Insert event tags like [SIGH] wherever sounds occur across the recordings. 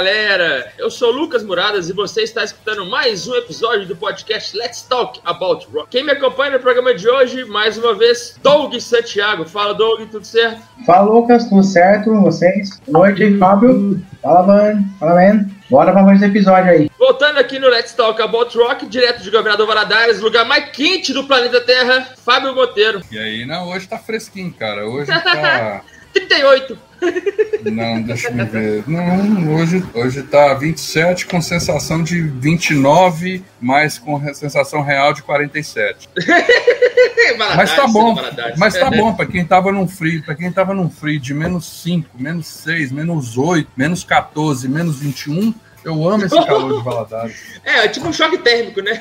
Galera, eu sou Lucas Muradas e você está escutando mais um episódio do podcast Let's Talk About Rock. Quem me acompanha no programa de hoje, mais uma vez, Doug Santiago. Fala Doug, tudo certo? Fala Lucas, tudo certo com vocês? Boa noite, Fábio. Fala, man. Fala, man. Bora para mais um episódio aí. Voltando aqui no Let's Talk About Rock, direto de Governador Valadares, lugar mais quente do planeta Terra, Fábio Monteiro. E aí, não, hoje tá fresquinho, cara. Hoje [LAUGHS] tá. 38. Não, deixa eu ver. Não, hoje, hoje tá 27 com sensação de 29, mas com sensação real de 47. [LAUGHS] mas tá bom. Mas tá bom para quem tava num frio, para quem tava num frio de menos 5, menos 6, menos 8, menos 14, menos 21, eu amo esse calor de Valadares. [LAUGHS] É, é tipo um choque térmico, né?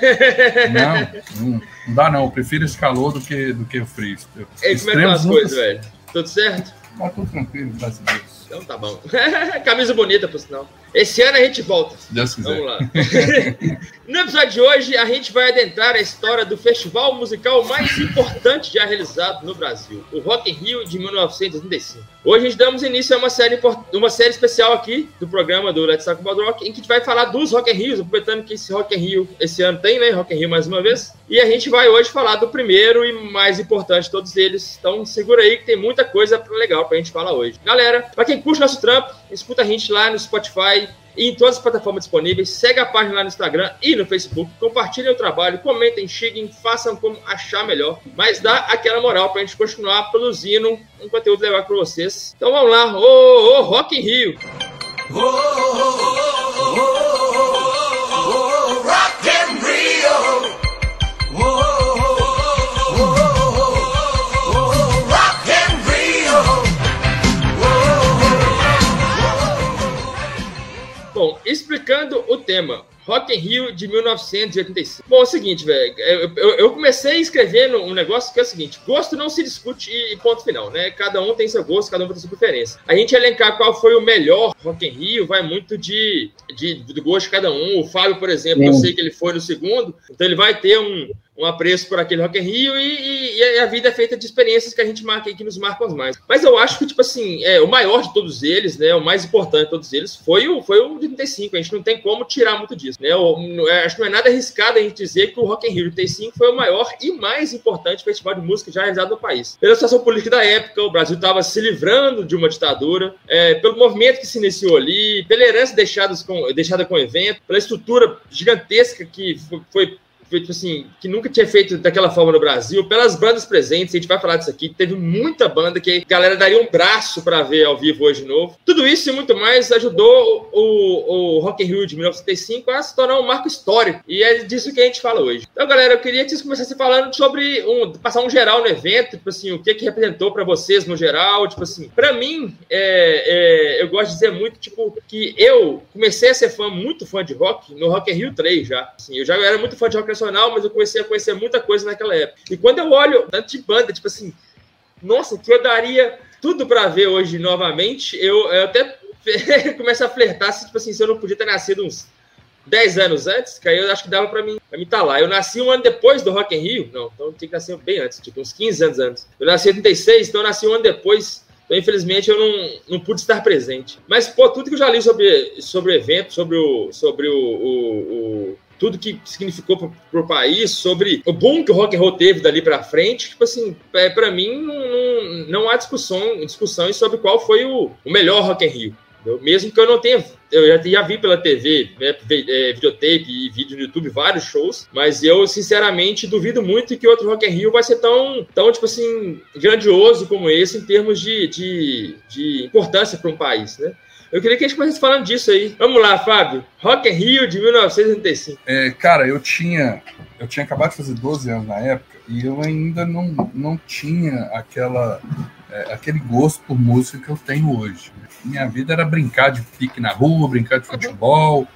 Não, [LAUGHS] não, não dá não. Eu prefiro esse calor do que, do que o frio. É, como é que as coisas, velho? Tudo certo? Tá tudo tranquilo, graças a Deus. Então tá bom. [LAUGHS] Camisa bonita, por sinal. Esse ano a gente volta. Deus quiser. Vamos lá. [LAUGHS] no episódio de hoje, a gente vai adentrar a história do festival musical mais importante já realizado no Brasil, o Rock in Rio de 1985. Hoje a gente damos início a uma série, uma série especial aqui do programa do Let's Talk About Rock, em que a gente vai falar dos Rock in Rios, aproveitando que esse Rock in Rio esse ano tem, né? Rock in Rio mais uma vez. E a gente vai hoje falar do primeiro e mais importante de todos eles. Então segura aí que tem muita coisa legal pra gente falar hoje. Galera, pra quem curte nosso trampo, escuta a gente lá no Spotify em todas as plataformas disponíveis. Segue a página lá no Instagram e no Facebook. Compartilhem o trabalho, comentem, xinguem, façam como achar melhor. Mas dá aquela moral pra gente continuar produzindo um conteúdo legal para vocês. Então vamos lá, ô, ô, Rock in Rio! Oh, oh, oh, rock in Rio! Bom, explicando o tema, Rock in Rio de 1985. Bom, é o seguinte, velho, eu, eu, eu, comecei escrevendo um negócio que é o seguinte, gosto não se discute e ponto final, né? Cada um tem seu gosto, cada um tem sua preferência. A gente elencar qual foi o melhor Rock in Rio vai muito de, de, do gosto de cada um. O Fábio, por exemplo, Sim. eu sei que ele foi no segundo, então ele vai ter um um apreço por aquele Rock in Rio e, e, e, a vida é feita de experiências que a gente marca e que nos marcam mais. Mas eu acho que, tipo assim, é, o maior de todos eles, né, o mais importante de todos eles, foi o, foi o de 35. A gente não tem como tirar muito disso. Né? Eu, acho que não é nada arriscado a gente dizer que o Rock in Rio de 35 foi o maior e mais importante festival de música já realizado no país. Pela situação política da época, o Brasil estava se livrando de uma ditadura, é, pelo movimento que se iniciou ali, pela herança deixada com, deixada com o evento, pela estrutura gigantesca que foi, foi tipo assim, que nunca tinha feito daquela forma no Brasil, pelas bandas presentes, a gente vai falar disso aqui, teve muita banda que a galera daria um braço para ver ao vivo hoje de novo. Tudo isso e muito mais ajudou o, o Rock in Rio de 1975 a se tornar um marco histórico, e é disso que a gente fala hoje. Então, galera, eu queria que vocês começassem falando sobre, um, passar um geral no evento, tipo assim, o que que representou para vocês no geral, tipo assim, para mim, é, é, eu gosto de dizer muito, tipo, que eu comecei a ser fã, muito fã de rock, no Rock in Rio 3 já, assim, eu já era muito fã de rock nacional, mas eu comecei a conhecer muita coisa naquela época. E quando eu olho tanto de banda, tipo assim, nossa, que eu daria tudo para ver hoje novamente, eu, eu até [LAUGHS] começo a flertar se, tipo assim, se eu não podia ter nascido uns 10 anos antes, que aí eu acho que dava para mim, estar tá lá. Eu nasci um ano depois do Rock in Rio, não, então tinha que nascer bem antes, tipo uns 15 anos antes. Eu nasci em 86, então eu nasci um ano depois então, infelizmente, eu não, não pude estar presente. Mas, pô, tudo que eu já li sobre, sobre o evento, sobre o, sobre o, o, o tudo que significou para o país, sobre o boom que o rock and roll teve dali para frente, tipo assim, é, para mim não, não, não, há discussão, discussões sobre qual foi o, o melhor Rock in Rio. Mesmo que eu não tenha, eu já, já vi pela TV, né, é, videotape e vídeo no YouTube vários shows, mas eu sinceramente duvido muito que outro Rock in Rio vai ser tão, tão tipo assim, grandioso como esse em termos de, de, de importância para um país, né? Eu queria que a gente começasse falando disso aí. Vamos lá, Fábio. Rock in Rio de 1985. É, cara, eu tinha, eu tinha acabado de fazer 12 anos na época e eu ainda não, não tinha aquela, é, aquele gosto por música que eu tenho hoje. Minha vida era brincar de pique na rua, brincar de futebol,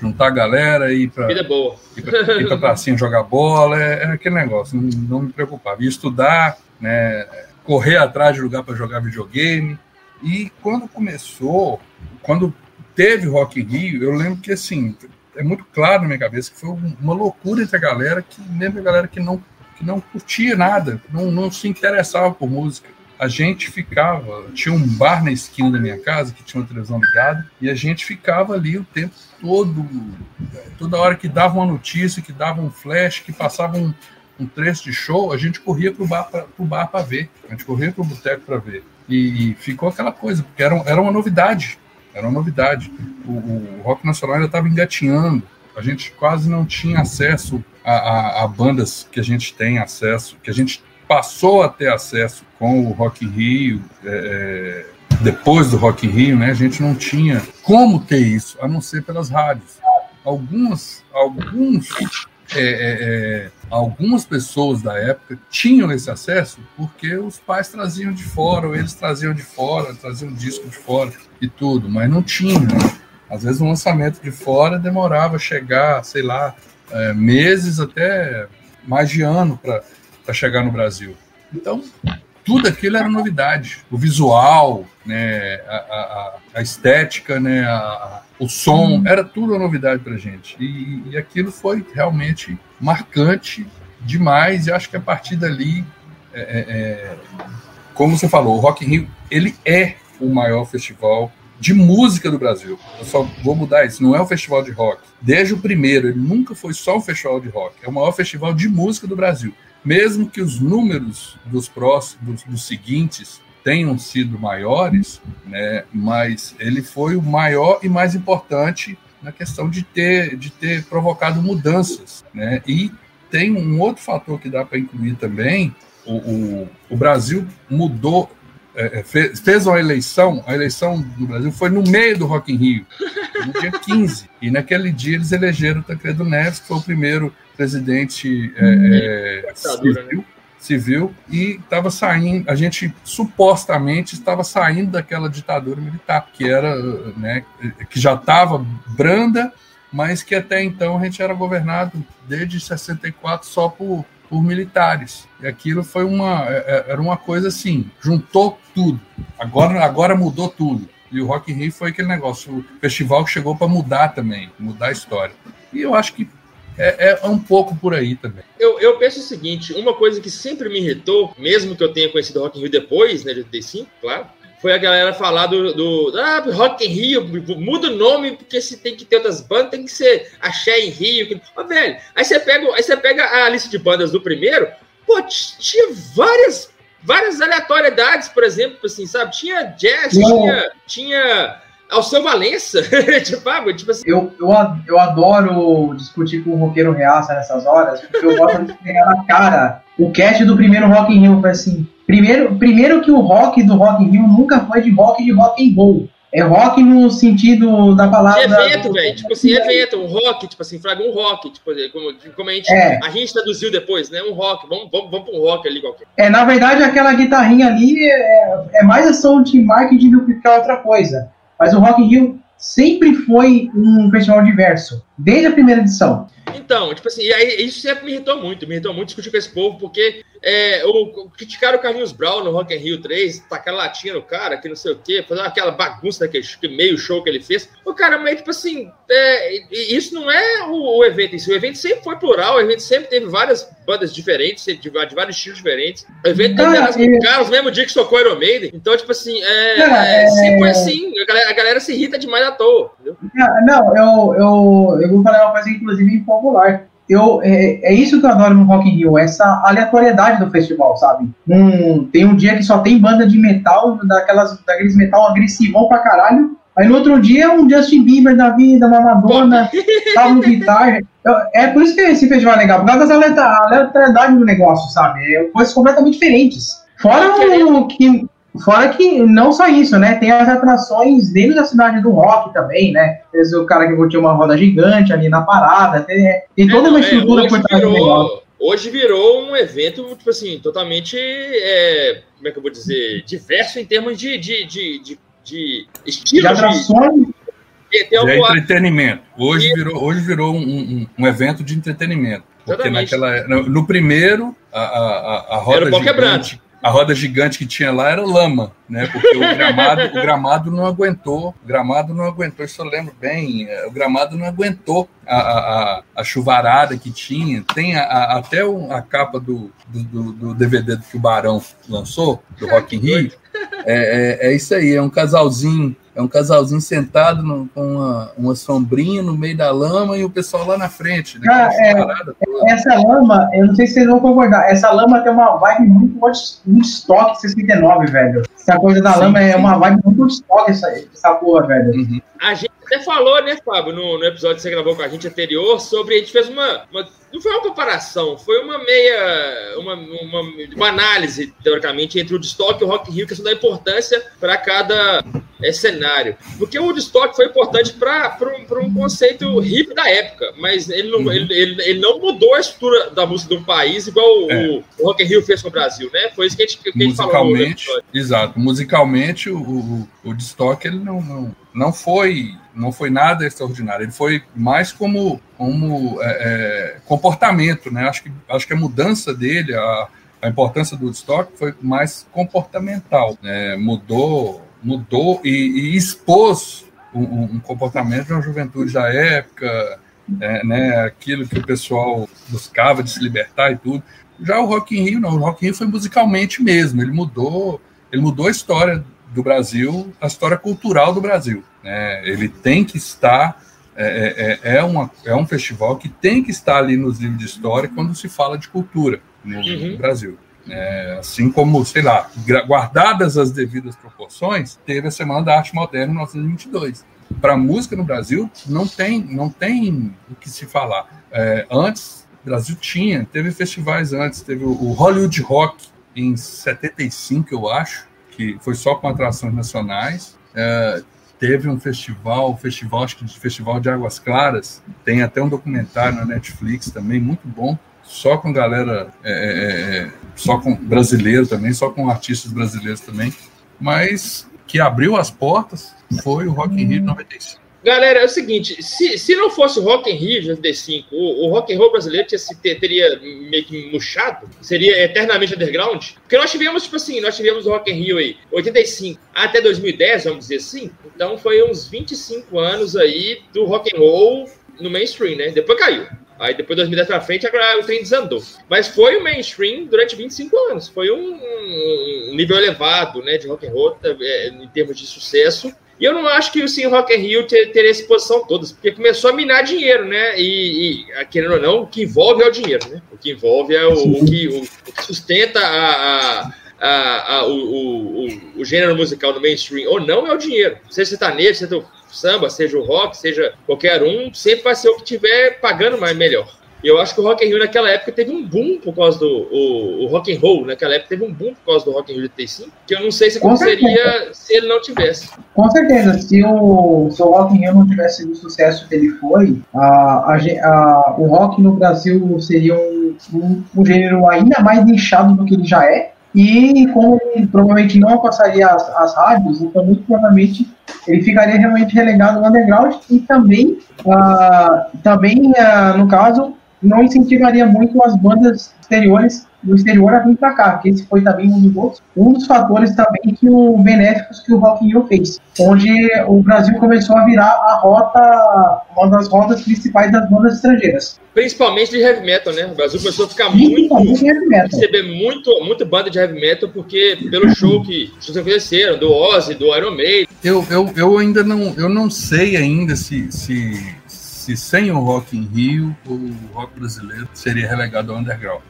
juntar a galera e ir pra, vida boa. ir pra, ir pra pracinha jogar bola, é, é, aquele negócio, não, não me preocupava. E estudar, né, correr atrás de lugar para jogar videogame. E quando começou, quando teve Rock in Rio, eu lembro que assim, é muito claro na minha cabeça que foi uma loucura entre a galera, que mesmo a galera que não, que não curtia nada, não, não se interessava por música. a gente ficava, tinha um bar na esquina da minha casa que tinha uma televisão ligada e a gente ficava ali o tempo todo, toda hora que dava uma notícia, que dava um flash, que passava um, um trecho de show, a gente corria para o bar para ver, a gente corria para o boteco para ver. E, ficou aquela coisa, porque era, era uma novidade, era uma novidade. O, o rock nacional ainda estava engatinhando, a gente quase não tinha acesso a, a, a, bandas que a gente tem acesso, que a gente passou a ter acesso com o Rock in Rio, é, é depois do Rock in Rio, né? A gente não tinha como ter isso, a não ser pelas rádios. Algumas, alguns, é, é, é algumas pessoas da época tinham esse acesso porque os pais traziam de fora, ou eles traziam de fora, traziam disco de fora e tudo, mas não tinha. Às vezes um lançamento de fora demorava chegar, sei lá, é, meses até mais de ano para chegar no Brasil. Então, tudo aquilo era novidade. O visual, né, a, a, a estética, né, a, o som, era tudo novidade para gente. E, e aquilo foi realmente marcante demais. E acho que a partir dali, é, é, é como você falou, o Rock in Rio ele é o maior festival de música do Brasil. Eu só vou mudar isso. Não é um festival de rock. Desde o primeiro, ele nunca foi só um festival de rock. É o maior festival de música do Brasil. Mesmo que os números dos próximos, dos, seguintes, tenham sido maiores, né? Mas ele foi o maior e mais importante na questão de ter, de ter provocado mudanças, né? E tem um outro fator que dá para incluir também. O, o, o Brasil mudou é, é fez, fez uma eleição, a eleição do Brasil foi no meio do Rock in Rio, no dia 15. E naquele dia eles elegeram o Tancredo Neves, que foi o primeiro presidente é, hum, é, civil, né? civil, e estava saindo, a gente supostamente estava saindo daquela ditadura militar, que era, né, que já estava branda, mas que até então a gente era governado desde 64 só por por militares. E aquilo foi uma é, é, era uma coisa assim, juntou tudo. Agora agora mudou tudo. E o Rock in Rio foi aquele negócio, o festival que chegou para mudar também, mudar a história. E eu acho que é, é, um pouco por aí também. Eu, eu penso o seguinte, uma coisa que sempre me irritou, mesmo que eu tenha conhecido Rock in Rio depois, né, de 85, claro, foi a galera falar do, do ah, Rock in Rio, muda o nome, porque se tem que ter outras bandas, tem que ser Axé em Rio. Velho, aí você, pega, aí você pega a lista de bandas do primeiro, pô, tinha várias, várias aleatoriedades, por exemplo, assim, sabe? Tinha jazz, tinha, tinha Alceu Valença, [LAUGHS] tipo, ah, tipo assim. Eu, eu, eu adoro discutir com o roqueiro reaça nessas horas, porque eu gosto de pegar na cara o cast do primeiro Rock in Rio, foi assim, Primeiro, primeiro que o rock do Rock in Rio nunca foi de rock de rock and roll. É rock no sentido da palavra. De evento, velho. Tipo assim, evento, um rock, tipo assim, fraga um rock, tipo, como, como a, gente, é. a gente traduziu depois, né? Um rock, vamos, vamos, vamos para um rock ali qualquer. É, na verdade, aquela guitarrinha ali é, é mais ação de marketing do que outra coisa. Mas o Rock in Rio sempre foi um festival diverso, desde a primeira edição. Então, tipo assim, aí, isso sempre me irritou muito, me irritou muito discutir com esse povo, porque é, o, criticaram o Carlinhos Brown no Rock in Rio 3, tacar latinha no cara, que não sei o quê, fazer aquela bagunça daquele meio show que ele fez. O cara, meio tipo assim, é, isso não é o, o evento em si. O evento sempre foi plural, o evento sempre teve várias bandas diferentes, de, de vários estilos diferentes. O evento cara, teve caras no mesmo dia que tocou Iron Maiden. Então, tipo assim, é, cara, é, sempre foi assim. A galera, a galera, se irrita demais à toa. Entendeu? Não, eu, eu, eu vou falar uma coisa, inclusive, impopular eu, é, é, isso que eu adoro no Rock in Rio, essa aleatoriedade do festival, sabe? Um, tem um dia que só tem banda de metal, daquelas, daqueles metal agressivão pra caralho, aí no outro dia um Justin Bieber da vida, uma Madonna, [LAUGHS] Pablo Guitar. É por isso que esse festival é legal, por causa da aleatoriedade do negócio, sabe? É coisas completamente diferentes. Fora o que Fora que não só isso, né? Tem as atrações dentro da cidade do rock também, né? Tem o cara que curtiu uma roda gigante ali na parada, tem, tem toda é, uma estrutura é, por trás do negócio. Hoje virou um evento, tipo assim, totalmente, é, como é que eu vou dizer, diverso em termos de, de, de, de, de estilo. De atrações. De, de, de entretenimento. Hoje virou, hoje virou um, um, um evento de entretenimento. Porque naquela, no, no primeiro, a, a, a roda gigante a roda gigante que tinha lá era lama, né? Porque o gramado, o gramado não aguentou, o gramado não aguentou, isso eu lembro bem, é, o gramado não aguentou a, a, a chuvarada que tinha. Tem a, a, até a capa do, do, do, DVD que o Barão lançou, do Rock in Rio. [LAUGHS] É, é, é isso aí, é um casalzinho é um casalzinho sentado no, com uma, uma, sombrinha no meio da lama e o pessoal lá na frente. Né? Ah, é, essa lama, eu não sei se vocês vão concordar, essa lama tem uma vibe muito Woodstock 69, velho. Essa coisa da sim, lama é sim. é uma vibe muito Woodstock, essa, essa porra, velho. Uhum. A gente até falou, né, Fábio, no, no, episódio que você gravou com a gente anterior, sobre. A gente fez uma, uma. não foi uma comparação, foi uma meia. Uma, uma, uma análise, teoricamente, entre o Woodstock e o Rock in Rio, questão da importância para cada é, cenário. Porque o Woodstock foi importante para um, um conceito hip da época, mas ele não, uhum. ele, ele, ele, não mudou a estrutura da música do país igual é. o, o, Rock in Rio fez com o Brasil, né? Foi isso que a gente, que a gente falou. Musicalmente, exato. Musicalmente, o, o, o Woodstock ele não, não, não foi não foi nada extraordinário. Ele foi mais como, como é, é, comportamento, né? Acho que, acho que a mudança dele, a, a importância do Woodstock foi mais comportamental. Né? Mudou mudou e, e expôs um, um, comportamento de uma juventude da época, é, né, aquilo que o pessoal buscava de se libertar e tudo. Já o Rock in Rio não, o Rock in Rio foi musicalmente mesmo, ele mudou, ele mudou a história do Brasil, a história cultural do Brasil. Né? Ele tem que estar é, é, é, é uma, é um festival que tem que estar ali nos livros de história quando se fala de cultura no, uhum. no Brasil. É, assim como, sei lá, guardadas as devidas proporções, teve a Semana da Arte Moderna em 1922. Para a música no Brasil, não tem, não tem o que se falar. É, antes, o Brasil tinha, teve festivais antes, teve o Hollywood Rock em 75, eu acho, que foi só com atrações nacionais. É, teve um festival, festival, acho que de Festival de Águas Claras, tem até um documentário na Netflix também, muito bom, só com galera, é, é, é, só com brasileiro também, só com artistas brasileiros também, mas que abriu as portas foi o Rock in Rio 95. Galera, é o seguinte, se, se não fosse Rock in Rio de 95, o, o rock and roll brasileiro tinha, teria meio que murchado, seria eternamente underground, porque nós tivemos, tipo assim, nós tivemos o Rock in Rio aí, 85 até 2010, vamos dizer assim, então foi uns 25 anos aí do rock and roll no mainstream, né? Depois caiu. Aí depois de 2010 pra frente, agora o trem desandou. Mas foi o mainstream durante 25 anos. Foi um, um nível elevado né, de rock and roll é, em termos de sucesso. E eu não acho que o Sim Rock in Rio ter, ter essa posição toda, porque começou a minar dinheiro, né? E, e, querendo ou não, o que envolve é o dinheiro, né? O que envolve é o, o, que, o, o que, sustenta a, a a, a, o, o, o, gênero musical no mainstream ou não é o dinheiro. Seja sertanejo, seja o samba, seja o rock, seja qualquer um, sempre vai ser o que tiver pagando mais melhor. E eu acho que o Rock in Rio naquela época teve um boom por causa do o, o Rock and Roll, naquela época teve um boom por causa do Rock in Rio de 85, que eu não sei se aconteceria se ele não tivesse. Com certeza, se o, se o Rock in Rio não tivesse o sucesso que ele foi, a, a, a, o rock no Brasil seria um, um, um gênero ainda mais nichado do que ele já é, e como ele provavelmente não alcançaria as, as rádios, então muito provavelmente ele ficaria realmente relegado no underground e também, uh, também uh, no caso, não incentivaria muito as bandas exteriores do exterior a vir para cá, que esse foi também um dos outros, um dos fatores também que o benéficos que o Rock in Rio fez, onde o Brasil começou a virar a rota, uma das rotas principais das bandas estrangeiras. Principalmente de heavy metal, né? O Brasil começou a ficar muito, receber muito, muito banda de heavy metal, porque pelo show que vocês conheceram, do Ozzy, do Iron Maiden. Eu, eu, eu ainda não, eu não sei ainda se, se, se sem o Rock in Rio o rock brasileiro seria relegado ao underground.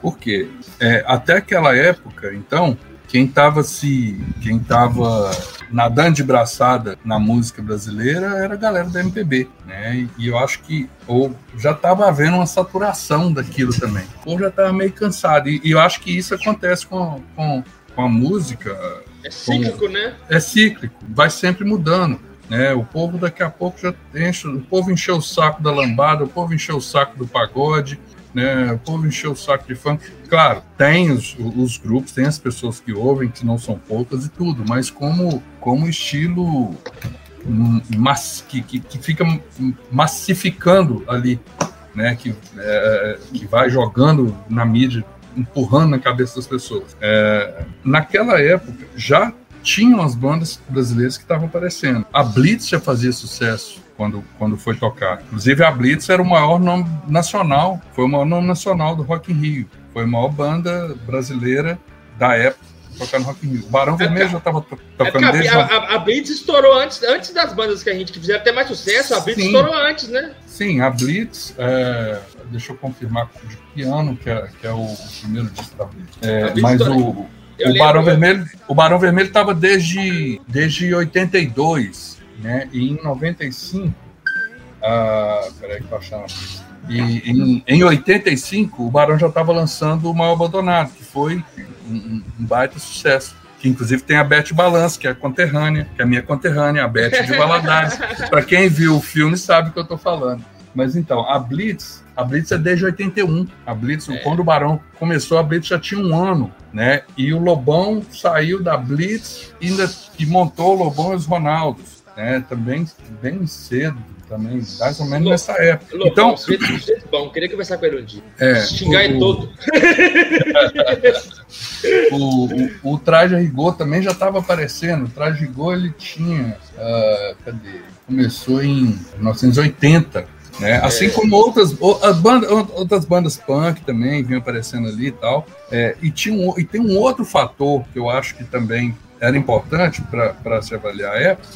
Por quê? É, até aquela época, então, quem estava se quem tava nadando de braçada na música brasileira era a galera da MPB, né? E eu acho que ou já estava havendo uma saturação daquilo também, ou já estava meio cansado. E, e, eu acho que isso acontece com, com, com a música. É cíclico, com, né? É cíclico, vai sempre mudando. Né, o povo daqui a pouco já enche, o povo encheu o saco da lambada, o povo encheu o saco do pagode, né? O povo encheu o saco de funk. Claro, tem os, os grupos, tem as pessoas que ouvem, que não são poucas e tudo, mas como, como estilo mas, que, que, que fica massificando ali, né? Que, é, que vai jogando na mídia empurrando na cabeça das pessoas. É, naquela época, já tinham as bandas brasileiras que estavam aparecendo. A Blitz já fazia sucesso quando, quando foi tocar. Inclusive, a Blitz era o maior nome nacional, foi o maior nome nacional do Rock in Rio. Foi a maior banda brasileira da época tocar no Rock in Rio. O Barão é Vermelho já estava tocando é desde... A, a, a, Blitz estourou antes, antes das bandas que a gente que fizeram até mais sucesso, a Blitz Sim. estourou antes, né? Sim, a Blitz, é, deixa eu confirmar de que ano que é, que é o, primeiro disco da Blitz. É, mas o, o Barão Vermelho, o Barão Vermelho estava desde desde 82, né? E em 95, ah, peraí que achar e em, em 85, o Barão já estava lançando o Mal Abandonado, que foi um, um baita sucesso que inclusive tem a Beth Balance, que é conterrânea, que é a minha conterrânea, a Beth de Valadares. [LAUGHS] Para quem viu o filme sabe o que eu estou falando. Mas então, a Blitz, a Blitz é desde 81. A Blitz, é. quando o Barão começou, a Blitz já tinha um ano, né? E o Lobão saiu da Blitz e, ainda, e montou o Lobão e os Ronaldos, né? Também bem cedo, também, mais ou menos Lô, nessa época. Lô, então, bom, bom, queria conversar com ele um dia. É, Xingar ele todo. [LAUGHS] o, o, o, traje rigor também já estava aparecendo. O traje rigor ele tinha. Uh, cadê? Começou em 1980. Né? Assim é. como outras, banda, outras bandas punk também vinham aparecendo ali e tal. É, e, tinha um, e tem um outro fator que eu acho que também era importante para se avaliar a época,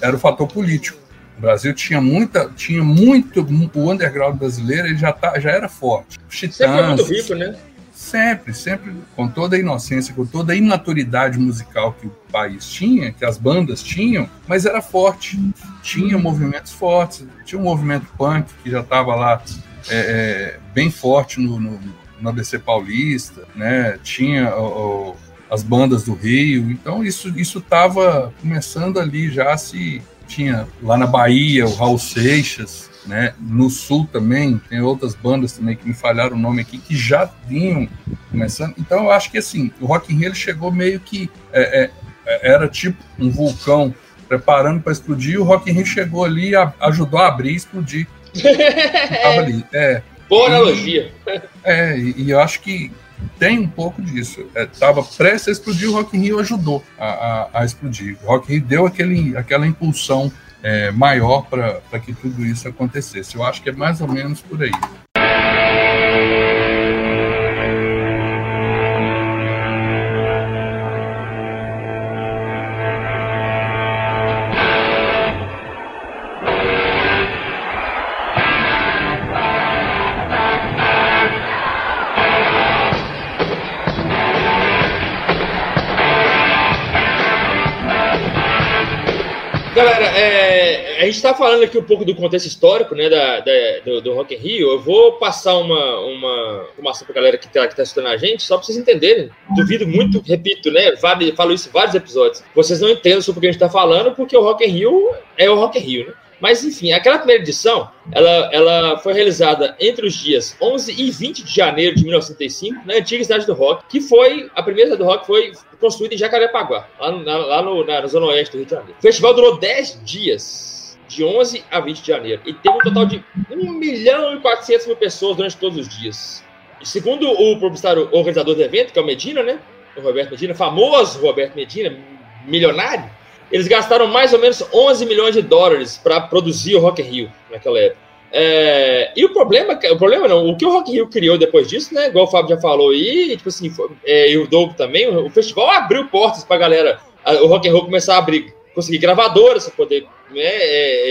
era o fator político. O Brasil tinha muita, tinha muito, o underground brasileiro ele já, tá, já era forte. Os Titãs, sempre muito rico, né? Sempre, sempre com toda a inocência, com toda a imaturidade musical que o país tinha, que as bandas tinham, mas era forte. Tinha movimentos fortes, tinha um movimento punk que já estava lá é, é, bem forte no, no, no ABC Paulista, né? Tinha o, as bandas do Rio, então isso isso estava começando ali já se tinha lá na Bahia o Raul Seixas, né? No sul também tem outras bandas também que me falharam o nome aqui que já vinham começando. Então eu acho que assim o Rock in Rio chegou meio que é, é, era tipo um vulcão preparando para explodir. O Rock in Rio chegou ali e ajudou a abrir e explodir. [LAUGHS] ali. É. Boa analogia. É, e, e eu acho que tem um pouco disso. Estava é, prestes a explodir, o Rock in Rio ajudou a, a, a explodir. O Rock in Rio deu aquele, aquela impulsão é, maior para que tudo isso acontecesse. Eu acho que é mais ou menos por aí. A gente está falando aqui um pouco do contexto histórico né, da, da do, do, Rock in Rio. Eu vou passar uma, uma informação para a galera que está que tá assistindo a gente, só para vocês entenderem. Duvido muito, repito, né? Falo isso em vários episódios. Vocês não entendem sobre o que a gente está falando, porque o Rock in Rio é o Rock in Rio, né? Mas, enfim, aquela primeira edição, ela, ela foi realizada entre os dias 11 e 20 de janeiro de 1905, na antiga cidade do rock, que foi, a primeira cidade do rock foi construída em Jacarepaguá, lá, lá no, na, na zona oeste do Rio de Janeiro. O festival durou 10 dias, de 11 a 20 de janeiro, e teve um total de 1 milhão e 400 mil pessoas durante todos os dias. E segundo o publicitário organizador do evento, que é o Medina, né? O Roberto Medina, famoso Roberto Medina, milionário, eles gastaram mais ou menos 11 milhões de dólares para produzir o Rock in Rio naquela época. É, e o problema, o problema não, o que o Rock in Rio criou depois disso, né? Igual o Fábio já falou aí, tipo assim, foi, é, e o Doug também, o, o festival abriu portas para a galera, o Rock in Rio começar a abrir, conseguir gravadoras para poder, né,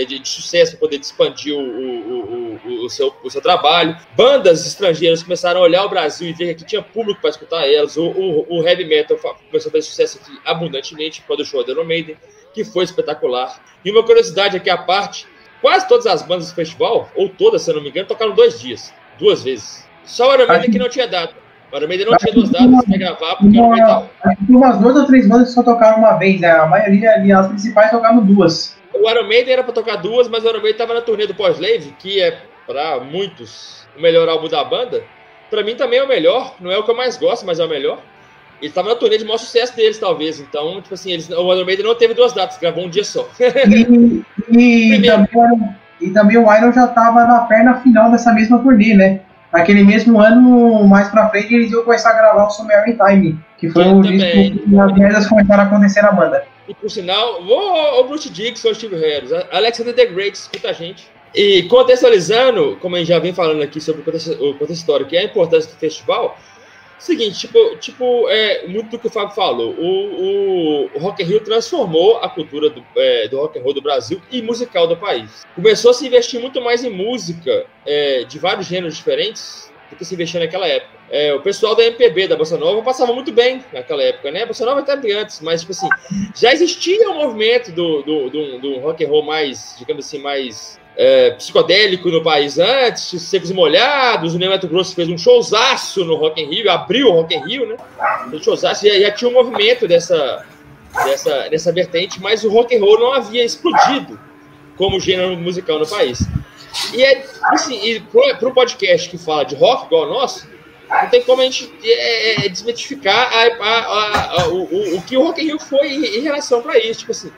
é, de, de, sucesso, para poder expandir o, o, o, o, seu, o seu trabalho. Bandas estrangeiras começaram a olhar o Brasil e ver que tinha público para escutar elas. O, o, o, heavy metal começou a fazer sucesso aqui abundantemente quando o show da Iron Maiden que foi espetacular. E uma curiosidade aqui à parte: quase todas as bandas do festival, ou todas, se eu não me engano, tocaram dois dias, duas vezes. Só o Iron Maiden que não tinha data. O Iron Maiden não tinha duas datas para gravar, porque uma, era Acho que umas duas ou três bandas que só tocaram uma vez, né? A maioria ali, as principais tocaram duas. O Iron Maiden era para tocar duas, mas o Iron Maiden estava na turnê do Pós-Slave, que é para muitos o melhor álbum da banda. Para mim também é o melhor, não é o que eu mais gosto, mas é o melhor. Ele estava na turnê de maior sucesso deles, talvez. Então, tipo assim, eles, o Iron Maiden não teve duas datas, gravou um dia só. E, e, [LAUGHS] também, e também, o Iron já estava na perna final dessa mesma turnê, né? Naquele mesmo ano, mais pra frente, eles iam começar a gravar o Summer Time, que foi o disco que as merdas começaram a acontecer na banda. E por sinal, o, o Bruce Dix, o Steve Harris, Alexander the Great, escuta a gente. E contextualizando, como a gente já vem falando aqui sobre o contexto, o contexto histórico e a importância do festival, seguinte, tipo, tipo é, muito do que o Fábio falou, o, o, Rock in Rio transformou a cultura do, é, do rock and roll do Brasil e musical do país. Começou a se investir muito mais em música é, de vários gêneros diferentes do que se investia naquela época. É, o pessoal da MPB, da Bossa Nova, passava muito bem naquela época, né? A Bossa Nova até antes, mas, tipo assim, já existia um movimento do, do, do, do rock and roll mais, digamos assim, mais é, psicodélico no país antes, Secos e Molhados, o Ney Mato Grosso fez um showzaço no Rock in Rio, abriu o Rock in Rio, né? Um showzaço, já, já tinha um movimento dessa, dessa, dessa vertente, mas o rock and roll não havia explodido como gênero musical no país. E é assim, para o podcast que fala de rock igual o nosso, não tem como a gente é, é, desmitificar a, a, a, o, o, o, que o Rock in Rio foi em, em relação para isso. Tipo assim,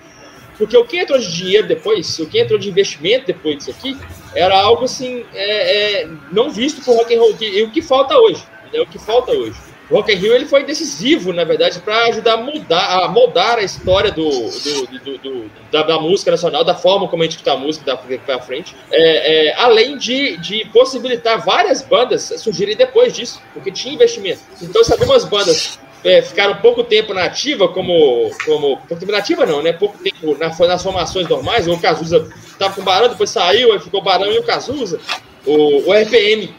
porque o que entrou de dinheiro depois, o que entrou de investimento depois disso aqui, era algo assim, é, é, não visto por rock and roll. E o que falta hoje, é o que falta hoje. O Rock in Rio ele foi decisivo, na verdade, para ajudar a mudar, a moldar a história do, do, do, do da, da, música nacional, da forma como a gente escuta a música para frente, é, é, além de, de possibilitar várias bandas surgirem depois disso, porque tinha investimento. Então, se algumas bandas é, ficaram pouco tempo na ativa, como, como. Pouco tempo na ativa não, né? Pouco tempo na, nas formações normais. O Cazuza estava com o Barão, depois saiu, aí ficou o Barão e o Cazuza. O, o RPM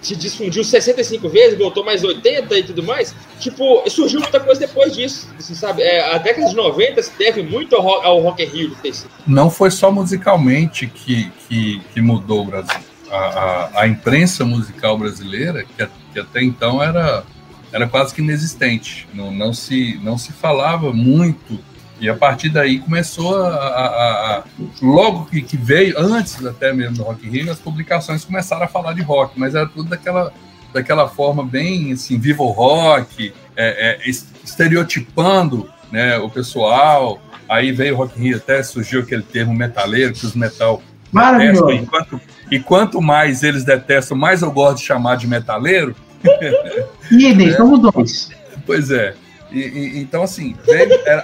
se difundiu 65 vezes, voltou mais 80 e tudo mais. Tipo, surgiu muita coisa depois disso. Você sabe, é, a década de 90 se deve muito ao, ao Rock in Rio. Não foi só musicalmente que, que, que mudou o Brasil. A, a, a imprensa musical brasileira, que, que até então era era quase que inexistente. Não, não, se, não se falava muito. E a partir daí começou a. a, a logo que, que, veio, antes até mesmo do Rock in Rio, as publicações começaram a falar de rock, mas era tudo daquela, daquela forma bem assim, vivo rock, é, é, estereotipando né, o pessoal. Aí veio o Rock in Rio, até surgiu aquele termo metaleiro, que os metal detestam. E quanto, e quanto mais eles detestam, mais eu gosto de chamar de metaleiro. Idem, é. somos dois. Pois é. E, e, então, assim,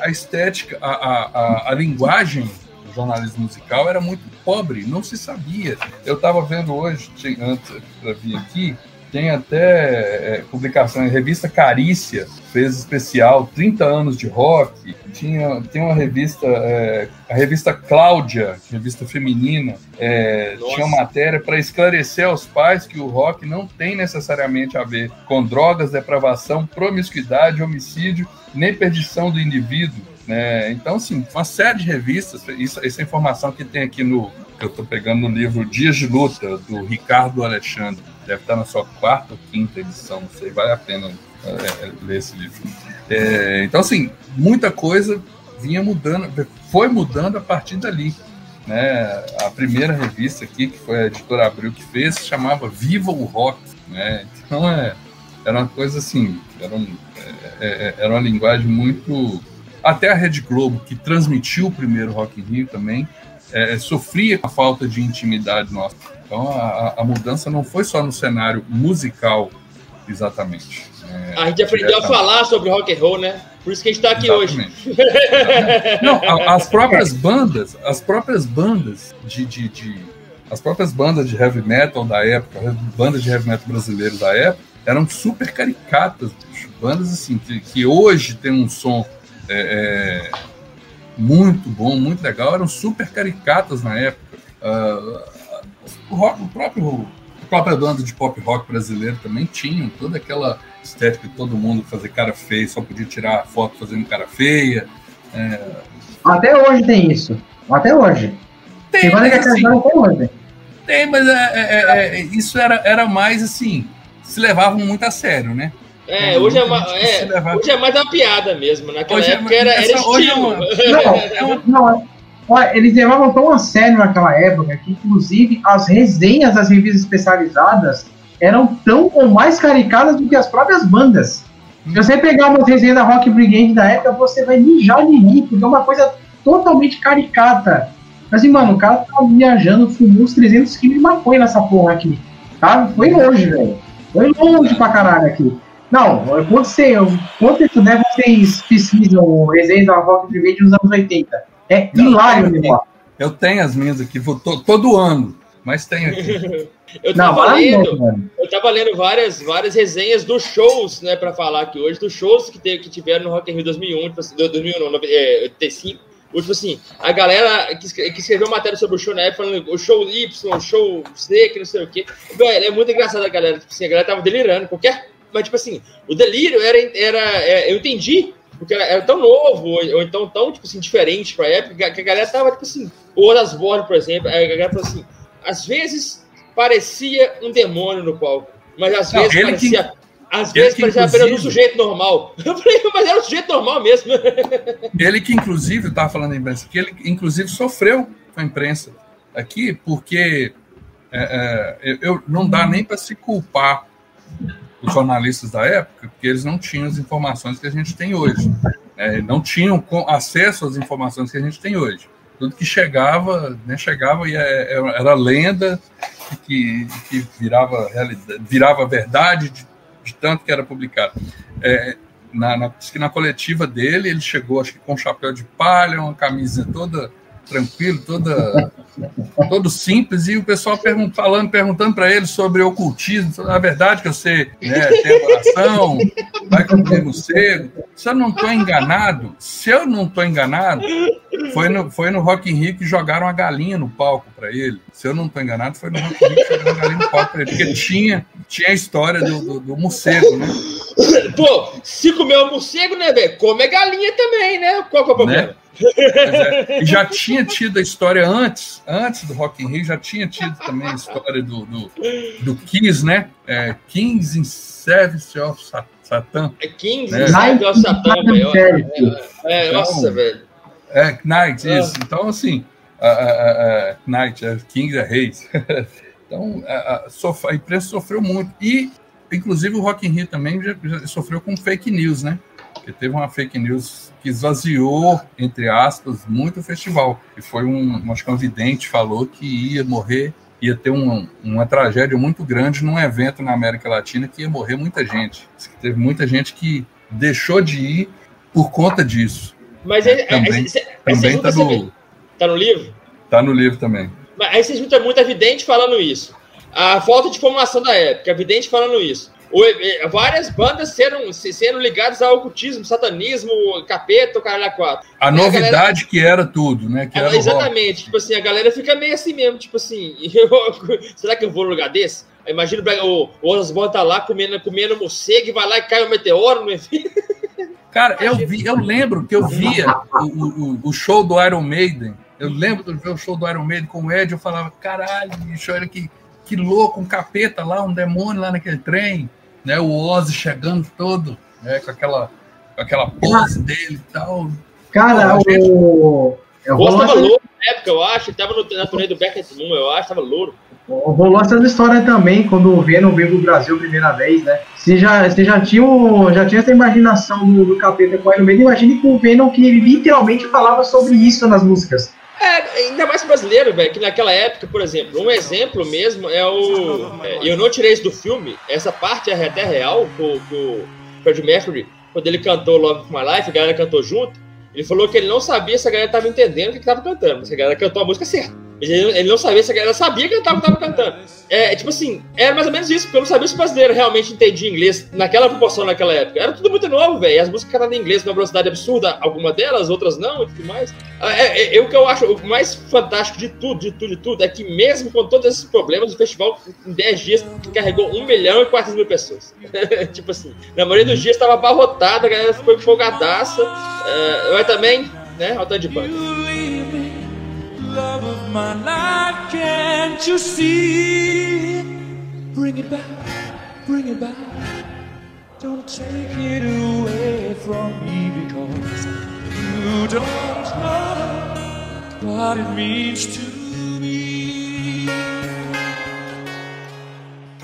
a estética, a, a, a, linguagem do jornalismo musical era muito pobre, não se sabia. Eu estava vendo hoje, antes para vir aqui, tem até é, publicação em revista Carícia, fez especial 30 anos de rock. Tinha, tem uma revista, é, a revista Cláudia, revista feminina, é, tinha uma matéria para esclarecer aos pais que o rock não tem necessariamente a ver com drogas, depravação, promiscuidade, homicídio, nem perdição do indivíduo. Né? Então, assim, uma série de revistas, isso, essa informação que tem aqui no, que eu estou pegando no livro Dias de Luta, do Ricardo Alexandre deve estar na sua quarta ou quinta edição, não sei, vale a pena é, é, ler esse livro. É, então, assim, muita coisa vinha mudando, foi mudando a partir dali. Né? A primeira revista aqui, que foi a editora Abril que fez, chamava Viva o Rock. Né? Então, é, era uma coisa assim, era, um, é, é era uma linguagem muito. Até a Rede Globo, que transmitiu o primeiro Rock in Rio também, é, sofria com a falta de intimidade nossa. Então a, a, mudança não foi só no cenário musical, exatamente. É, a gente aprendeu a falar sobre rock and roll, né? Por isso que a gente está aqui exatamente. hoje. não, as próprias bandas, as próprias bandas de, de, de, as próprias bandas de heavy metal da época, bandas de heavy metal brasileiros da época, eram super caricatas, bicho. bandas assim que, que hoje tem um som é, é, muito bom, muito legal, eram super caricatas na época. Uh, o, rock, o próprio a própria banda de pop rock brasileiro também tinham toda aquela estética de todo mundo fazer cara feia, só podia tirar foto fazendo cara feia. É... Até hoje tem isso. Até hoje. Tem, mas, é assim, até hoje. Tem, mas é, é, é, isso era, era mais assim, se levavam muito a sério, né? É, hoje é, é, hoje é mais uma piada mesmo. Naquela hoje época era, era estilo. [LAUGHS] Não, não, Olha, eles levavam tão a sério naquela época que, inclusive, as resenhas das revistas especializadas eram tão ou mais caricadas do que as próprias bandas. Se você pegar uma resenha da Rock Brigade da época, você vai mijar de rir, porque é uma coisa totalmente caricata. Assim, mano, o cara tá viajando, fumou uns 300 quilos de maconha nessa porra aqui. Tá? Foi longe, velho. Foi longe pra caralho aqui. Não, quando, você, quando você puder, vocês pesquisam resenhas da Rock Private nos anos 80. É hilário o negócio. Eu tenho as minhas aqui, vou todo ano, mas tenho aqui. [LAUGHS] eu, tava não, lendo, não, eu tava lendo várias, várias resenhas dos shows, né, pra falar aqui hoje, dos shows que, te, que tiveram no Rock in Rio 2001, tipo assim, 2001, não, é, 85. Tipo assim, a galera que, que escreveu matéria sobre o show na época, falando o show Y, o show Z, que não sei o quê. Velho, é muito engraçado a galera. Tipo assim, a galera tava delirando. Qualquer. Mas, tipo assim, o delírio era. era é, eu entendi porque era, era tão novo, ou, ou, então tão, tipo assim, diferente pra época, que a galera tava, tipo assim, o Osborne, por exemplo, a galera falou assim, às vezes parecia um demônio no palco, mas às Não, vezes parecia... Que... Às vezes parecia apenas um sujeito normal. [LAUGHS] Eu falei, mas era um sujeito normal mesmo. Ele que, inclusive, estava falando em imprensa, que ele, inclusive, sofreu com a imprensa aqui, porque é, é, eu, não dá nem para se culpar os jornalistas da época, porque eles não tinham as informações que a gente tem hoje. É, não tinham acesso às informações que a gente tem hoje. Tudo que chegava, né, chegava e é, é, era lenda, que, que virava, virava verdade de, de tanto que era publicado. É, na, na, na coletiva dele, ele chegou, acho que com um chapéu de palha, uma camisa toda tranquilo, toda, todo simples, e o pessoal pergunt, falando, perguntando para ele sobre ocultismo, a verdade que você né, tem oração, vai comer cedo. Se eu não estou enganado, se eu não estou enganado, foi no, foi no Rock in Rio que jogaram a galinha no palco para ele. Se eu não estou enganado, foi no Rock in Rio que jogaram a galinha no palco para ele, porque tinha, tinha a história do, do, do morcego, né? Pô, se comer o morcego, né, velho? Come galinha também, né? Qual que é o problema? Né? É, já tinha tido a história antes, antes do Rock in Rio, já tinha tido também a história do, do, do Kiss, né? É, Kings in Service of Satan. É Kings né? in Service of Satan, velho. É, é, nossa, velho. É, Knight, ah. isso. Então, assim, a, a, a, Knight, a Kings é Reis. [LAUGHS] então, a, a, a imprensa sofreu muito. E, inclusive, o Rock in Rio também já, já sofreu com fake news, né? Porque teve uma fake news que esvaziou, entre aspas, muito o festival. E foi um, acho que um vidente falou que ia morrer, ia ter um, uma tragédia muito grande num evento na América Latina que ia morrer muita gente. Teve muita gente que deixou de ir por conta disso. Mas aí, também, aí, também tá, no, tá no livro? Tá no livro também. Mas aí você junta muito evidente falando isso. A falta de formação da época, evidente falando isso várias bandas sendo, sendo ligadas ao ocultismo, satanismo, capeta, o caralho a quatro. A e novidade a galera... que era tudo, né? Que era exatamente. Tipo assim, a galera fica meio assim mesmo, tipo assim, [LAUGHS] eu... será que eu vou no lugar desse? Imagina o, o Osborne tá lá comendo, comendo morcego e vai lá e cai um meteoro no evento. Cara, eu, vi, eu lembro que eu via o, o, o, show do Iron Maiden. Eu lembro de ver o show do Iron Maiden com o Ed. Eu falava, caralho, bicho, olha que, que louco, um capeta lá, um demônio lá naquele trem né? O Ozzy chegando todo, né? Com aquela, com aquela pose dele e tal. Cara, Pô, gente... o. O Ozzy tava louro na época, eu acho. Ele tava no, na turnê do Beckett Moon, eu acho, tava louro. Rolou essa história também, quando o Venom veio pro Brasil a primeira vez, né? Você já, você já, tinha, já tinha essa imaginação do, do capeta com o Iron Maiden, imagine com o Venom que literalmente falava sobre isso nas músicas. É, ainda mais brasileiro, velho, que naquela época, por exemplo, um exemplo mesmo é o. É, eu não tirei isso do filme, essa parte é até real, com o Fred Mercury, quando ele cantou Love of My Life, a galera cantou junto, ele falou que ele não sabia se a galera estava entendendo o que estava cantando, mas a galera cantou a música certa. Ele, ele não sabia se a galera sabia que ele estava cantando. É, é, tipo assim, era mais ou menos isso, porque eu não sabia se o brasileiro realmente entendia inglês naquela proporção naquela época. Era tudo muito novo, velho. As músicas cantadas em inglês numa velocidade absurda, alguma delas, outras não e tudo mais. É, é, é, o que eu acho o mais fantástico de tudo, de tudo, de tudo, é que mesmo com todos esses problemas, o festival em 10 dias carregou 1 milhão e 400 mil pessoas. [LAUGHS] tipo assim, na maioria dos dias estava abarrotada, a galera ficou empolgadaça. Uh, mas também, né, ao de banda love of my life, can't you see? Bring it back, bring it back. Don't take it away from me because you don't know what it means to me.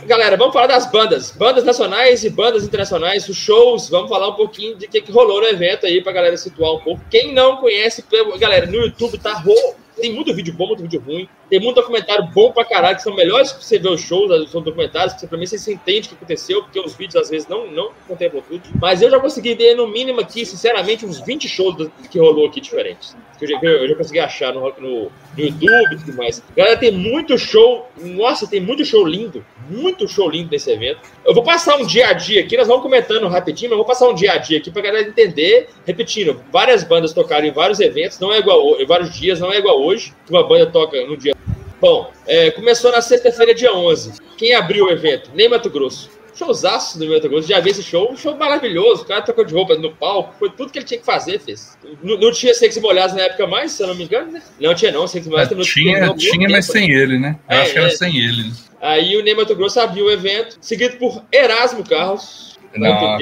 Galera, vamos falar das bandas, bandas nacionais e bandas internacionais, os shows. Vamos falar um pouquinho de que, que rolou no evento aí pra galera situar um pouco. Quem não conhece, galera, no YouTube tá ro tem muito vídeo bom, muito vídeo ruim. Tem muito documentário bom pra caralho, que são melhores que você vê os shows, são documentários, que pelo menos você entende o que aconteceu, porque os vídeos às vezes não, não contemplam tudo. Mas eu já consegui ver no mínimo aqui, sinceramente, uns 20 shows que rolou aqui diferentes. Que eu já, eu já consegui achar no, no, no YouTube e tudo mais. Galera, tem muito show. Nossa, tem muito show lindo. Muito show lindo nesse evento. Eu vou passar um dia a dia aqui, nós vamos comentando rapidinho, mas eu vou passar um dia a dia aqui pra galera entender. Repetindo, várias bandas tocaram em vários eventos, não é igual em vários dias, não é igual hoje, que uma banda toca no dia. Bom, é, começou na sexta-feira, dia 11. Quem abriu o evento? Nem Mato Grosso. Showzaço do Mato Grosso. Já vi esse show, um show maravilhoso. O cara tocou de roupa no palco, foi tudo que ele tinha que fazer, fez. Não, não tinha Sex Molhados na época mais, se eu não me engano, né? Não tinha não, Sex Molhados é, Tinha, tinha mas sem né? ele, né? Eu é, acho que era é. sem ele. Né? Aí o Ney Mato Grosso abriu o evento, seguido por Erasmo Carlos. Não.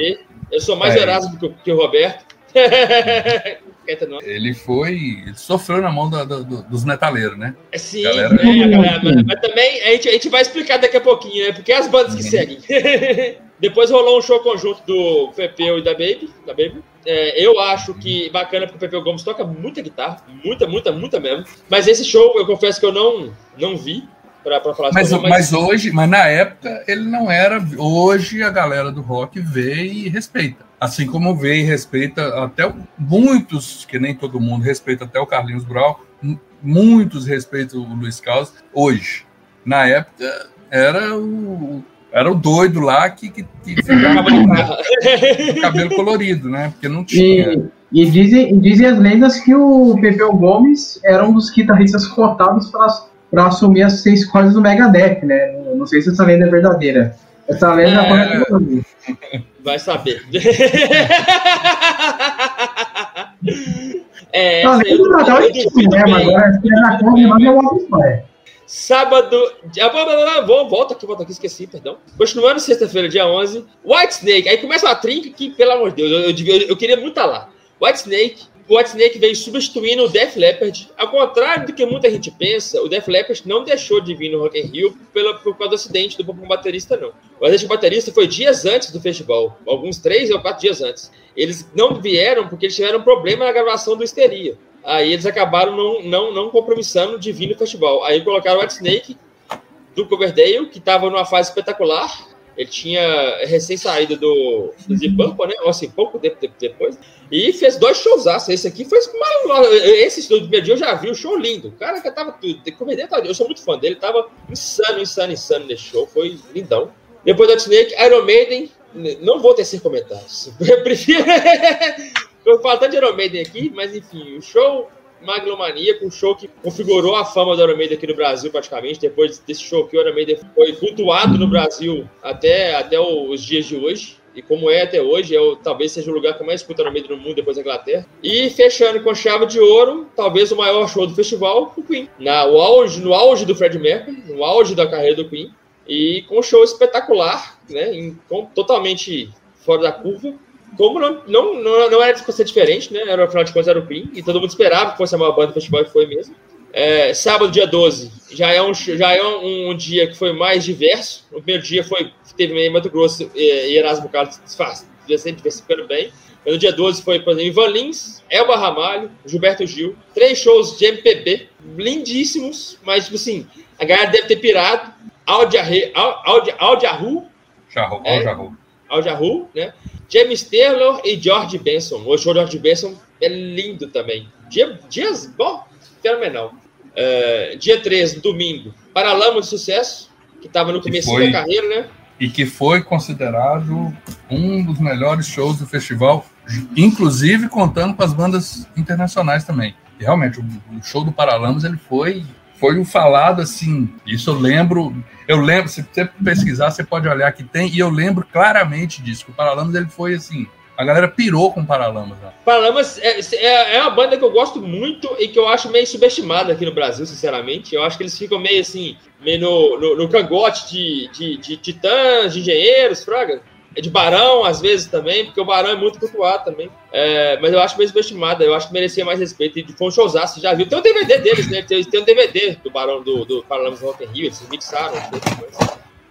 Eu sou mais é. Erasmo que o Roberto. [LAUGHS] Ele foi. Ele sofreu na mão do, do, dos metaleiros, né? É, sim, galera... É, galera, mas, mas, também a gente, a gente vai explicar daqui a pouquinho, né? Porque é as bandas que uhum. seguem. [LAUGHS] Depois rolou um show conjunto do Pepeu e da Baby. Da Baby. É, eu acho que bacana porque o Pepeu Gomes toca muita guitarra, muita, muita, muita mesmo. Mas esse show, eu confesso que eu não, não vi para falar mas, sobre, mas... mas hoje, mas na época ele não era. Hoje a galera do rock vê e respeita. Assim como vê e respeita até muitos, que nem todo mundo respeita até o Carlinhos Brau, muitos respeitam o Luiz Carlos hoje. Na época era o era o doido lá que, que, que [COUGHS] ficava com cabelo colorido, né? Porque não tinha. E, e, dizem, dizem as lendas que o Pepeu Gomes era um dos guitarristas cotados para para assumir as seis cordas do Megadeth, né? Não sei se essa lenda é verdadeira. Essa lenda é... Vai saber. [LAUGHS] é, eu, eu, eu, eu duvido né? Mas agora, é na corda, mas é uma. Sábado. Ah, volta aqui, volta aqui, esqueci, perdão. Continuando sexta-feira, dia 11. White Snake. Aí começa uma trinca que, pelo amor de Deus, eu, eu, eu queria muito estar lá. White Snake, o Whitesnake veio substituindo o Def Leppard. Ao contrário do que muita gente pensa, o Def Leppard não deixou de vir no Rock in Rio pela, por causa do acidente do baterista, não. O acidente do baterista foi dias antes do festival, alguns três ou quatro dias antes. Eles não vieram porque eles tiveram problema na gravação do Histeria. Aí eles acabaram não, não, não compromissando de vir no festival. Aí colocaram o Whitesnake do Coverdale, que estava numa fase espetacular, ele tinha recém saído do, do né? Ou assim, pouco tempo depois. E fez dois shows. Esse aqui foi maravilhoso. Esse do primeiro dia eu já vi, o show lindo. O cara que tava tudo. Eu sou muito fã dele, tava insano, insano, insano nesse show. Foi lindão. Depois do Snake, Iron Maiden. Não vou tecer comentários. [LAUGHS] Eu prefiro. [LAUGHS] eu falo tanto de Iron Maiden aqui, mas enfim, o show Maglomaníaco, um show que configurou a fama do Iron aqui no Brasil praticamente. Depois desse show que o Iron foi cultuado no Brasil até, até os dias de hoje. E como é até hoje, é o, talvez seja o lugar que mais escuta Iron Maiden no mundo depois da Inglaterra. E fechando com chave de ouro, talvez o maior show do festival, o Queen. Na, o auge, no auge do Fred Mercury, no auge da carreira do Queen. E com um show espetacular, né? Em, com, totalmente fora da curva como não, não, não, não era de ser diferente, né? Era, afinal de contas, era o Queen, e todo mundo esperava que fosse a maior banda do festival e foi mesmo. É, sábado, dia 12, já é, um, já é um, um, dia que foi mais diverso. O primeiro dia foi, teve meio Mato Grosso e, e Erasmo Carlos sempre diversificando bem. No dia 12 foi, por exemplo, Ivan Lins, Elba Ramalho, Gilberto Gil. Três shows de MPB, lindíssimos, mas, tipo assim, a galera deve ter pirado. Aldia Arru. Jarru, é, Aljarru, né? James Taylor e George Benson. O George Benson é lindo também. Dia, dias, bom, fenomenal. Uh, dia 13, domingo, Paralama de Sucesso, que estava no começo da carreira, né? E que foi considerado um dos melhores shows do festival, inclusive contando com as bandas internacionais também. E realmente, o, o show do Paralamas ele foi foi um falado assim. Isso eu lembro. Eu lembro, se você pesquisar, você pode olhar que tem, e eu lembro claramente disso. Que o Paralamas ele foi assim. A galera pirou com o Paralamas. Né? Paralamas é, é, é, uma banda que eu gosto muito e que eu acho meio subestimada aqui no Brasil, sinceramente. Eu acho que eles ficam meio assim, meio no, no, no cangote de, de, de titãs, de engenheiros, fraga. É de Barão, às vezes, também, porque o Barão é muito cultuado também. É, mas eu acho meio subestimada, eu acho que merecia mais respeito. E foi um showzaço, já viu. Tem um DVD deles, né? Tem, tem um DVD do Barão do, do Paralamas Rock in Rio, eles mixaram.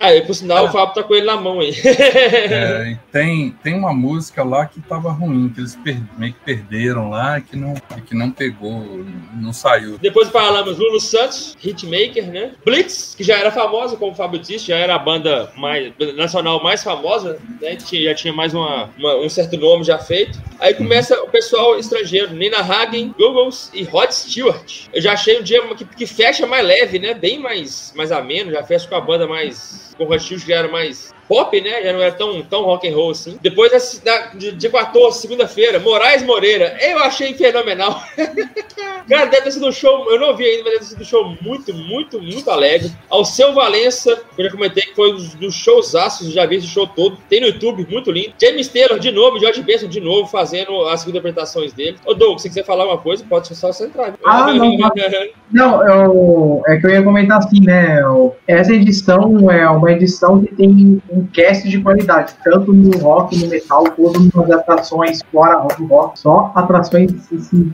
Aí, por sinal, ah. o Fábio tá com ele na mão aí. é, tem, tem uma música lá que tava ruim, que eles per, meio que perderam lá, que não, que não pegou, não saiu. Depois falamos Lulu Santos, Hitmaker, né? Blitz, que já era famosa, como o Fábio disse, já era a banda mais, nacional mais famosa, né? Já tinha mais uma, uma um certo nome já feito. Aí começa o pessoal estrangeiro, Nina Hagen, Googles e Rod Stewart. Eu já achei um dia que, que fecha mais leve, né? Bem mais, mais ameno, já fecha com a banda mais. Com o Stewart que era mais pop, né? Já não era tão, tão rock and roll assim. Depois da, de, de 14, segunda-feira, Moraes Moreira. Eu achei fenomenal. [LAUGHS] Cara, deve ter sido um show, eu não vi ainda, mas deve ter sido um show muito, muito, muito alegre. Ao seu Valença, que eu já comentei que foi um dos shows aços, já vi esse show todo. Tem no YouTube, muito lindo. James Taylor de novo, George Benson de novo, fazendo as segundas apresentações dele. Ô, Doug, se quiser falar uma coisa, pode só entrar. Ah, não, [LAUGHS] não eu, é que eu ia comentar assim, né? Essa edição é uma edição que tem um cast de qualidade, tanto no rock, no metal, quanto nas atrações fora do rock. Só atrações assim,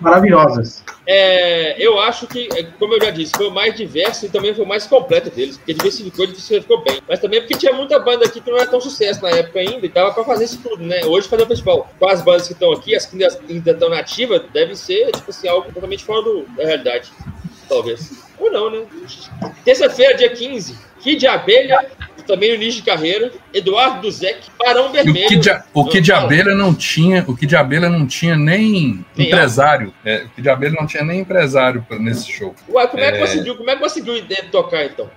maravilhosas. É, eu acho que, é, como eu já disse, foi o mais diverso e também foi o mais completo deles, porque diversificou diversificou bem. Mas também porque tinha muita banda aqui que não era tão sucesso na época ainda e dava pra fazer isso tudo, né? Hoje fazer o festival com as bandas que estão aqui, as que ainda estão nativas, deve ser, tipo assim, algo totalmente fora do, da realidade. Talvez. Ou não, né? Terça-feira, dia 15, Kid Abelha também no início de carreira, Eduardo Duzek, Barão Vermelho. o Kid, o Kid Abelha não tinha, o Kid Abelha não tinha nem, empresário. É, o Kid Abelha não tinha nem empresário nesse show. Ué, como é, que é. conseguiu? Como é que conseguiu tocar então?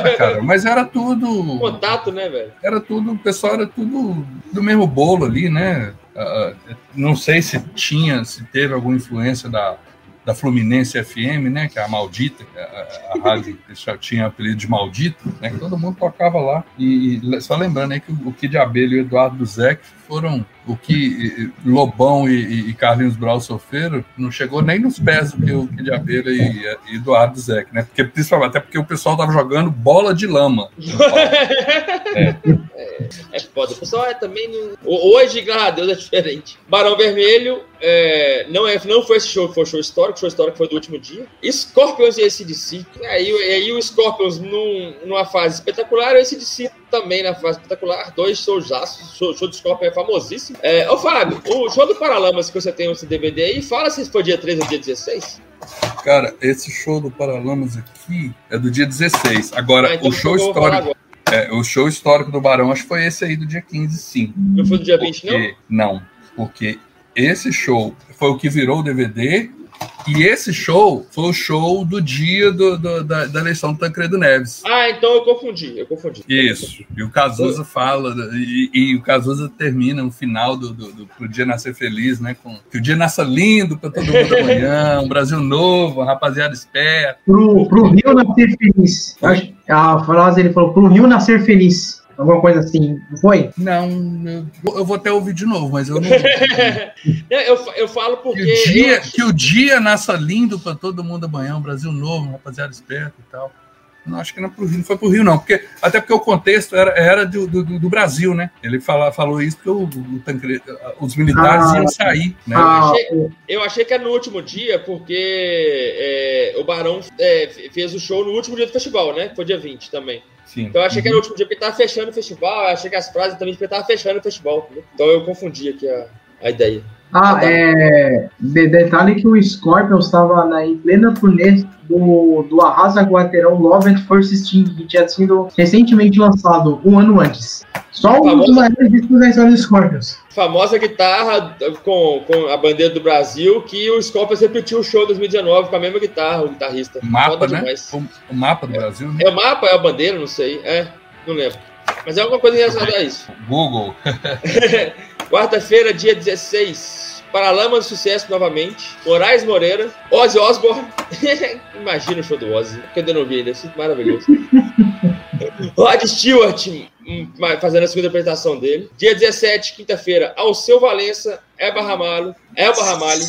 Ah, cara, mas era tudo contato, né, velho? Era tudo, o pessoal era tudo do mesmo bolo ali, né? Uh, não sei se tinha, se teve alguma influência da da Fluminense FM, né, que é a maldita, a, a rádio que já tinha apelido de maldito, né, que todo mundo tocava lá. E, e só lembrando aí que o Kid Abelha e o Eduardo Zec foram o que Lobão e, e Carlinhos Brau sofreram, não chegou nem nos pés do que o Kid Abelha e, e Eduardo Zec, né? Porque, principalmente, até porque o pessoal tava jogando bola de lama. é. [LAUGHS] é, é foda. O pessoal é também. Hoje, graças a Deus, é diferente. Barão Vermelho é, não, é, não foi esse show que foi show histórico, show histórico foi do último dia. Scorpions e ACDC. Aí, aí o Scorpions num, numa fase espetacular, o ACDC também na fase espetacular. Dois shows aços. Show, show do Scorpion é famosíssimo. É, ô, Fábio, o show do Paralamas que você tem esse DVD aí, fala se foi dia 13 ou dia 16. Cara, esse show do Paralamas aqui é do dia 16. Agora, ah, então o show histórico. É, o show histórico do Barão, acho que foi esse aí do dia 15, sim. Não foi do dia 20, porque, não? Não, porque esse show foi o que virou o DVD. E esse show foi o show do dia do, do, da, da, eleição do Tancredo Neves. Ah, então eu confundi, eu confundi. Isso. E o Cazuza fala, e, e, o Cazuza termina no final do, do, do, do dia nascer feliz, né? Com que o dia nasça lindo para todo mundo amanhã, [LAUGHS] um Brasil novo, rapaziada esperta. Pro, pro Rio nascer feliz. A frase ele falou: pro Rio nascer feliz. Alguma coisa assim, não foi? Não, eu vou até ouvir de novo, mas eu não. [LAUGHS] eu, eu falo porque. Que o dia, que o dia nasça lindo para todo mundo amanhã, um Brasil novo, rapaziada esperto e tal. Não, acho que não, pro Rio, não foi para o Rio, não. Porque, até porque o contexto era, era do, do, do Brasil, né? Ele fala, falou isso porque o, o Tancredo, os militares ah, iam sair. Né? Ah, eu, achei, eu, achei, que era no último dia, porque é, o Barão é, fez o show no último dia do festival, né? Foi dia 20 também. Sim. Então eu achei que era o último dia porque estava fechando o festival, eu achei que as frases também porque estava fechando o festival. Então eu confundi aqui a, a ideia. Ah, é. De, detalhe que o Scorpion estava em plena turnê do, do Arrasa Guaterão Love at First Sting, que tinha sido recentemente lançado um ano antes. Só um dos maiores discos da história do Scorpions. Famosa guitarra com, com a bandeira do Brasil, que o Scorpions repetiu o show 2019 com a mesma guitarra, o guitarrista. Mapa, né? O, o, mapa do é, Brasil, né? É o mapa, é a bandeira, não sei. É, não lembro. Mas é alguma coisa relacionada a isso. Google. [LAUGHS] Quarta-feira, dia 16. Paralamas de sucesso novamente. Moraes Moreira. Ozzy Osbourne. [LAUGHS] Imagina o show do Ozzy. Que eu vi ainda. É maravilhoso. [LAUGHS] Rod Stewart hum, fazendo a segunda apresentação dele. Dia 17, quinta-feira, Alceu Valença, Eba Ramalho, Elba Ramalho,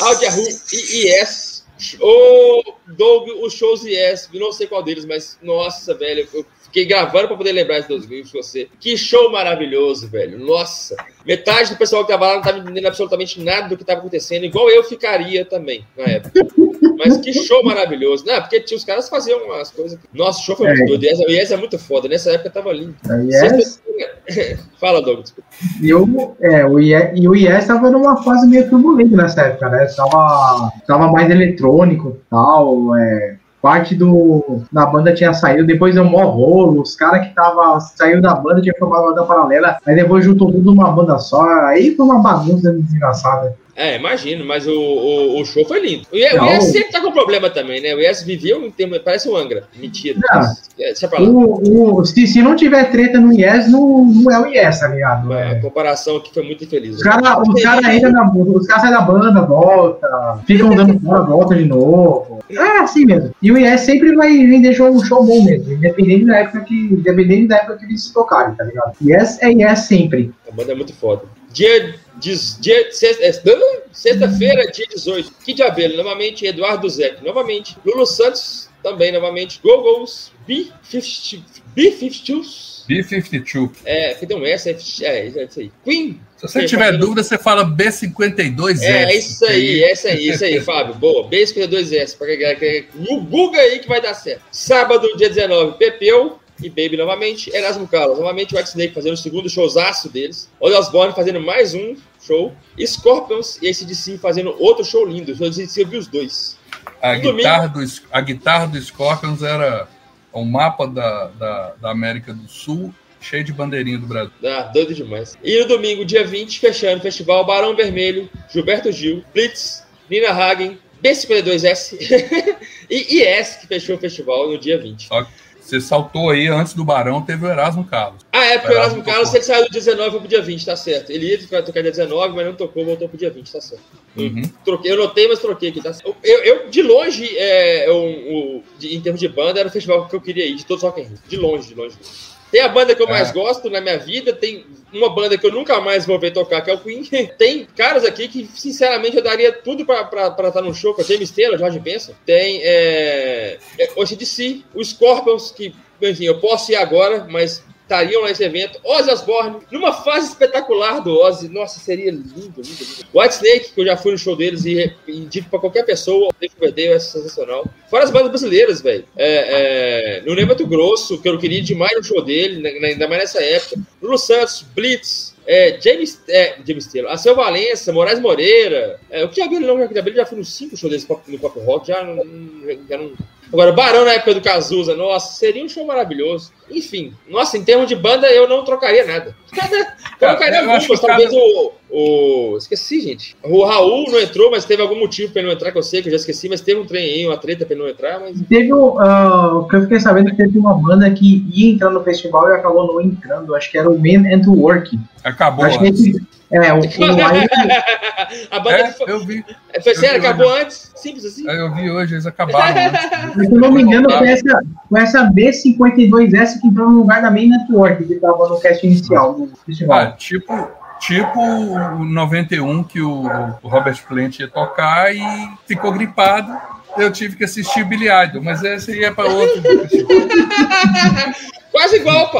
Aldiahu e IS. O Doug, os shows IS, não sei qual deles, mas nossa, velho, eu Fiquei gravando pra poder lembrar esses dois vídeos de você. Que show maravilhoso, velho. Nossa. Metade do pessoal que tava lá não tava entendendo absolutamente nada do que tava acontecendo, igual eu ficaria também na época. Mas que show maravilhoso. Não, porque os caras faziam umas coisas. Nossa, o show foi é. muito doido. O Yes é muito foda. Nessa época tava lindo. Yes... [LAUGHS] Fala, Douglas. E, o, é, o IES, e o IES tava numa fase meio turbulenta nessa época, né? Tava, tava mais eletrônico e tal. É, parte do, da banda tinha saído, depois deu mó rolo, os caras que tava, saiu da banda, tinha formado uma banda paralela, aí depois juntou tudo numa banda só, aí foi uma bagunça desgraçada. É, imagino, mas o, o, o, show foi lindo. O, Yes, o Yes sempre tá com problema também, né? O Yes viveu um tempo, parece o Angra. Mentira. Não, lá. O, se, se não tiver treta no Yes, não, não é o Yes, tá ligado? É. A comparação aqui foi muito infeliz. Os caras cara ainda na os caras saem da banda, volta, ficam dando fora, volta de novo. É assim mesmo. E o Yes sempre vai vender um show bom mesmo, independente da época que, independente da época que eles tocarem, tá ligado? Yes é Yes sempre. A banda é muito foda. Dia é, sexta-feira, dia 18. Que de abelha, novamente, Eduardo Zec, novamente. Lulu Santos, também, novamente. Googles, B-52. B-52. B-52. É, que tem um S, é, é, é isso aí. Queen. Se você tiver fazendo... dúvida, você fala B52S. É, isso aí, é isso aí, isso aí, Fábio. Boa, B52S. No Google aí que vai dar certo. Sábado, dia 19, Pepeu e Baby novamente. Erasmo Carlos, novamente o White Snake fazendo o segundo showzaço deles. Ozzy Osbourne fazendo mais um show. Scorpions e ACDC fazendo outro show lindo. Eu vi os dois. A guitarra, do, a guitarra do Scorpions era o mapa da, da, da América do Sul cheio de bandeirinha do Brasil. Ah, doido demais. E no domingo, dia 20, fechando o festival Barão Vermelho, Gilberto Gil, Blitz, Nina Hagen, B52S e IS, [LAUGHS] que fechou o festival no dia 20. Só você saltou aí antes do Barão, teve o Erasmo Carlos. Ah, é, porque o Erasmo, Erasmo Carlos ele saiu do 19 foi pro dia 20, tá certo. Ele ia tocar dia 19, mas não tocou, voltou pro dia 20, tá certo. Uhum. Troquei, eu notei, mas troquei aqui, tá certo. Eu, eu de longe, é, eu, de, em termos de banda, era o festival que eu queria ir, de todos os Rock in Rio. De longe, de longe. Tem a banda que eu mais é. gosto na minha vida, tem uma banda que eu nunca mais vou ver tocar, que é o Queen. [LAUGHS] Tem caras aqui que, sinceramente, eu daria tudo pra, estar no show, que é James Taylor, Jorge Benson. Tem é, é, o CDC, o Scorpions, que, enfim, eu posso ir agora, mas estariam nesse evento. Ozzy Osbourne, numa fase espetacular do Ozzy. Nossa, seria lindo, lindo, lindo. White Snake, que eu já fui no show deles e indico para qualquer pessoa. O DVD é sensacional. Fora as bandas brasileiras, velho. É, é, no Ney Grosso, que eu queria demais no show dele, ainda mais nessa época. Lulu Santos, Blitz, é, James, é, James Taylor, Acel Valença, Moraes Moreira. É, o que já não, já, já fui nos cinco shows desse no Pop Rock, já, já não Agora, Barão na época do Cazuza, nossa, seria um show maravilhoso. Enfim, nossa, em termos de banda, eu não trocaria nada. [LAUGHS] trocaria algumas, talvez cada... o, o. Esqueci, gente. O Raul não entrou, mas teve algum motivo para ele não entrar, que eu sei que eu já esqueci, mas teve um trem aí, uma treta para ele não entrar. Mas... Teve uh, o que eu fiquei sabendo que teve uma banda que ia entrar no festival e acabou não entrando. Acho que era o Men and Work. Acabou. Acho que esse, é, o, o [LAUGHS] A banda é, foi, eu vi. Foi sério, acabou hoje. antes? Simples assim? É, eu vi hoje, eles acabaram. [LAUGHS] Se eu não me engano, foi essa, foi essa B52S que entrou no lugar da Main Network, que estava no cast inicial do festival. Ah, tipo, tipo o 91 que o, o Robert Plant ia tocar e ficou gripado. Eu tive que assistir Billy Idol, mas esse aí é para outro. [LAUGHS] Quase igual,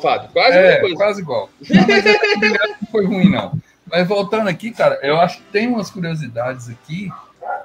Fábio. Quase é, igual. Quase igual. Não, não [LAUGHS] foi ruim, não. Mas voltando aqui, cara, eu acho que tem umas curiosidades aqui.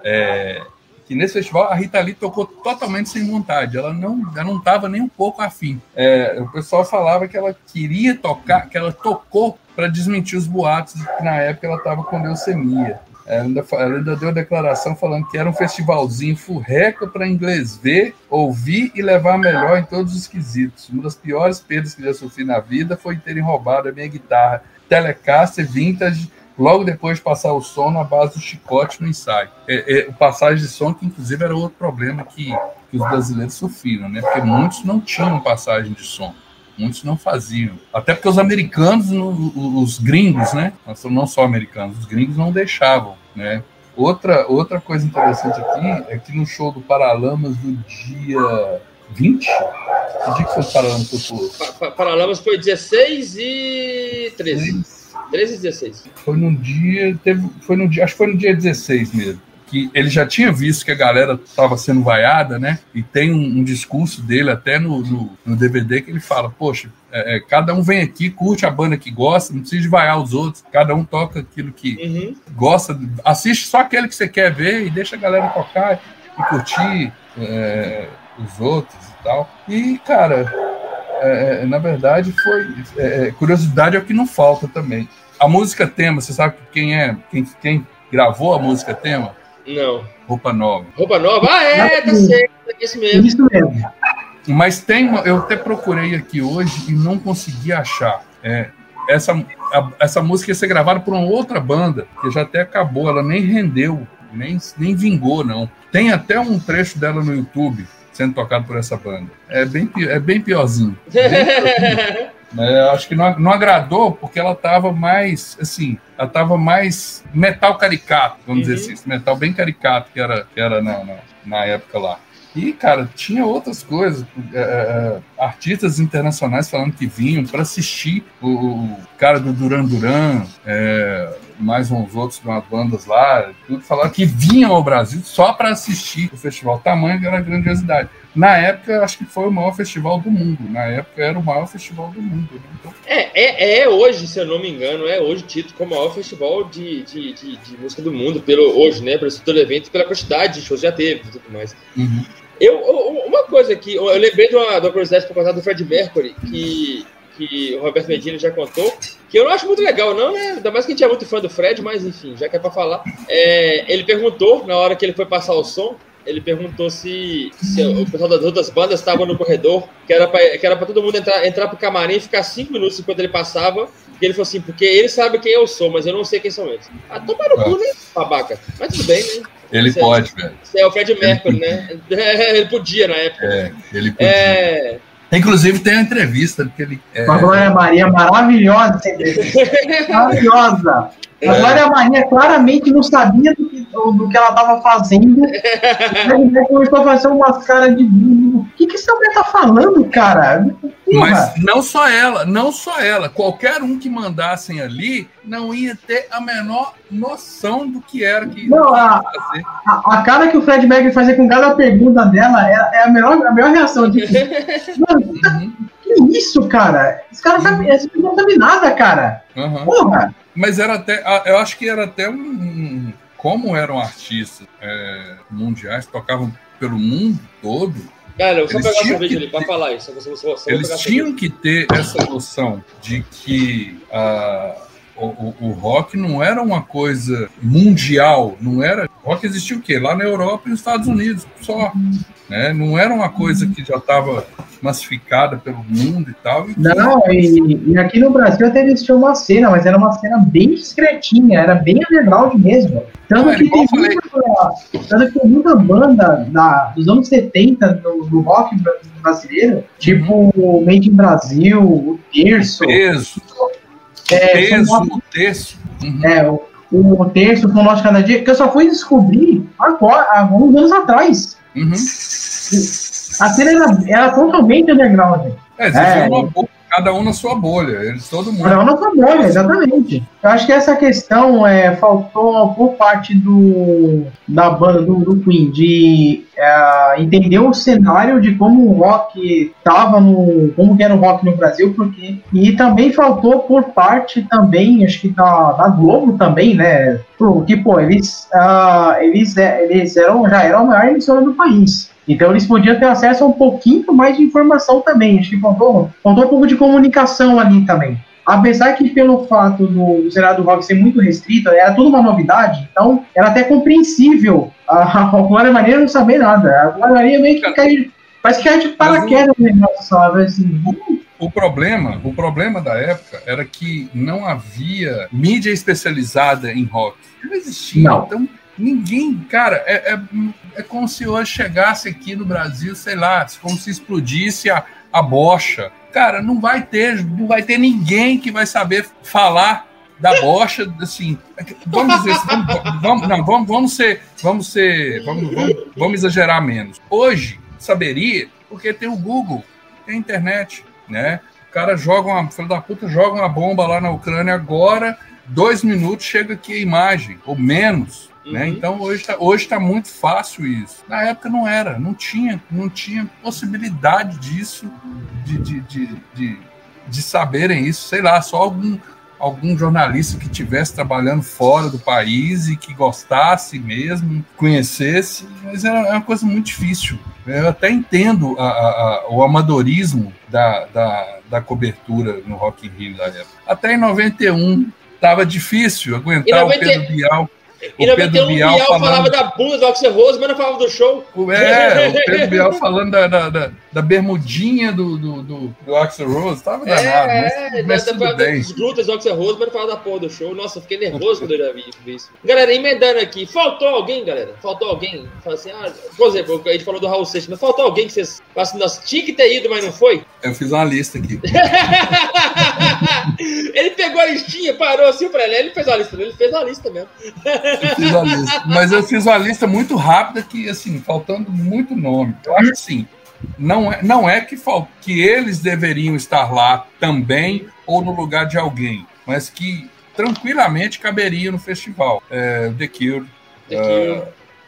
É, que nesse festival a Rita Lee tocou totalmente sem vontade. Ela não ela não estava nem um pouco afim. É, o pessoal falava que ela queria tocar, que ela tocou para desmentir os boatos de que na época ela estava com leucemia. Ela ainda, ela ainda deu declaração falando que era um festivalzinho furreca para inglês ver, ouvir e levar melhor em todos os quesitos. Uma das piores perdas que já sofri na vida foi terem roubado a minha guitarra Telecaster Vintage logo depois de passar o som na base do chicote no ensaio. É, é, passagem de som, que inclusive era outro problema que, que os brasileiros sofriam, né? porque muitos não tinham passagem de som. Muitos não faziam. Até porque os americanos, os gringos, né? Não só americanos, os gringos não deixavam, né? Outra, outra coisa interessante aqui é que no show do Paralamas do dia 20? Que dia que foi o Paralamas Paralamas foi 16 e 13. 13 e 16. Foi no dia. Teve, foi no dia. Acho que foi no dia 16 mesmo. Que ele já tinha visto que a galera estava sendo vaiada, né? E tem um, um discurso dele até no, no, no, DVD que ele fala: Poxa, é, é, cada um vem aqui, curte a banda que gosta, não precisa de vaiar os outros, cada um toca aquilo que uhum. gosta, assiste só aquele que você quer ver e deixa a galera tocar e curtir é, os outros e tal. E, cara, é, é, na verdade, foi. É, curiosidade é o que não falta também. A música tema, você sabe quem é? Quem, quem gravou a música tema? Não. Roupa Nova. Roupa Nova? Ah, é, tá certo. É isso mesmo. Isso mesmo. Mas tem uma, eu até procurei aqui hoje e não consegui achar. É, essa, a, essa música ia ser gravada por uma outra banda, que já até acabou, ela nem rendeu, nem, nem vingou, não. Tem até um trecho dela no YouTube sendo tocado por essa banda. É bem, é bem piorzinho. [LAUGHS] Bem piorzinho. É, acho que não, não agradou porque ela estava mais, assim, ela estava mais metal caricato, vamos uhum. dizer assim, metal bem caricato que era, que era na, na, na época lá. E, cara, tinha outras coisas. É, artistas internacionais falando que vinham para assistir o, o, cara do Duran Duran, é, mais uns outros de umas bandas lá, tudo falaram que vinham ao Brasil só para assistir o festival. Tamanho era a grandiosidade. Na época, acho que foi o maior festival do mundo. Na época, era o maior festival do mundo. Né? Então... É, é, é, hoje, se eu não me engano, é hoje tido como o maior festival de, de, de, de música do mundo, pelo hoje, né? Pelo todo evento, pela quantidade de shows que já teve e tudo mais. Uhum. Eu, uma coisa que eu lembrei de uma, de uma curiosidade para contar do Fred Mercury, que que o Roberto Medina já contou, que eu não acho muito legal, não, né? Ainda mais que a gente é muito fã do Fred, mas enfim, já que é pra falar. É, ele perguntou, na hora que ele foi passar o som, ele perguntou se, se o pessoal das outras bandas estava no corredor, que era pra, que era pra todo mundo entrar, entrar pro camarim e ficar cinco minutos enquanto ele passava. E ele falou assim, porque ele sabe quem eu sou, mas eu não sei quem são eles. Ah, toma no cu, né, babaca? Mas tudo bem, né? Ele você, pode, velho. Você é o Fred Mercury, né? [LAUGHS] ele podia na época. É, ele podia. É, Inclusive tem uma entrevista que ele. É... A Glória Maria maravilhosa [LAUGHS] maravilhosa. A é. Glória Maria claramente não sabia do que, do que ela estava fazendo. [LAUGHS] Ele começou a fazer umas caras de O que, que essa mulher tá falando, cara? Mas não só ela, não só ela. Qualquer um que mandassem ali não ia ter a menor noção do que era que não, a, a, a, cara que o Fred Mercury fazia com cada pergunta dela é, é a, melhor, a melhor reação. De, [LAUGHS] mano, uhum. que isso, cara? Esse cara uhum. não sabe nada, cara. Uhum. Porra! Mas era até, eu acho que era até um. Como eram artistas é, mundiais, tocavam pelo mundo todo. Cara, eu vou pegar cerveja ali para falar isso. Você, você, você eles tinham que ter essa noção de que uh, o, o, rock não era uma coisa mundial, não era. O rock existia o quê? Lá na Europa e nos Estados Unidos, só. Né? Não era uma coisa que já estava massificada pelo mundo e tal. E não, e, e, aqui no Brasil até existia uma cena, mas era uma cena bem discretinha, era bem underground mesmo. Tanto, que, tem muita, tanto que tem muita banda da, dos anos 70 do, do rock brasileiro, tipo o Made in Brasil, o Terço. O peso. É, o terço, o terço. Uhum. É, o, o terço com Loja Cada Dia, que eu só fui descobrir agora, há alguns anos atrás. Uhum. A cena era, era totalmente underground. É, é, uma cada um na sua bolha. Eles todo mundo. Cada um na sua bolha, exatamente. Eu acho que essa questão é, faltou por parte do da banda do, do Queen de é, entender o cenário de como o rock estava no como era o rock no Brasil, porque e também faltou por parte também, acho que da, da Globo também, né? Porque pô, eles uh, eles é, eles eram já eram a maior emissora do país. Então eles podiam ter acesso a um pouquinho mais de informação também. Acho que faltou, faltou um pouco de comunicação ali também. Apesar que pelo fato do, do cenário do rock ser muito restrito, era tudo uma novidade, então era até compreensível a, a Glória Maria não saber nada. A Glória Maria meio que cai, parece que cai de paraquedas no negócio, sabe? Assim. O problema, o problema da época era que não havia mídia especializada em rock. Não existia. Não. Então, Ninguém, cara, é, é, é, como se hoje chegasse aqui no Brasil, sei lá, como se explodisse a, a bocha. Cara, não vai ter, não vai ter ninguém que vai saber falar da bocha, assim, vamos dizer, assim, vamos, vamos, não, vamos, vamos ser, vamos ser, vamos, vamos, vamos exagerar menos. Hoje saberia, porque tem o Google, tem a internet, né? O cara joga uma, filho da puta, joga uma bomba lá na Ucrânia agora, dois minutos chega aqui a imagem, ou menos. Né? Uhum. Né? Então hoje está hoje tá muito fácil isso. Na época não era, não tinha, não tinha possibilidade disso, de, de, de, de, de saberem isso, sei lá, só algum, algum jornalista que estivesse trabalhando fora do país e que gostasse mesmo, conhecesse, mas era uma coisa muito difícil. Eu até entendo a, a, a, o amadorismo da, da, da, cobertura no Rock in Rio da época. Até em 91 estava difícil aguentar 90... o Pedro Bial. E o Pedro Bial, Bial falando... falava da bunda do Axel Rose, mas não falava do show. É, o Pedro Bial [LAUGHS] falando da, da, da, da bermudinha do, do, do, do Axel Rose, tava é, danado. É, mas, mas da, bem. dos glúteos do Axel Rose, mas não falava da porra do show. Nossa, eu fiquei nervoso quando eu já vi isso. Galera, emendando aqui, faltou alguém, galera? Faltou alguém? Fala assim, ah, por exemplo, a gente falou do Raul Seixas, mas faltou alguém que vocês assim, nossa, tinha que ter ido, mas não foi? Eu fiz uma lista aqui. [LAUGHS] ele pegou a listinha, parou assim pra ele, ele fez uma lista, ele fez uma lista mesmo. Eu fiz uma lista. Mas eu fiz uma lista muito rápida que, assim, faltando muito nome. Eu acho assim, não é, não é que, que eles deveriam estar lá também ou no lugar de alguém, mas que tranquilamente caberia no festival. É, The Cure, The,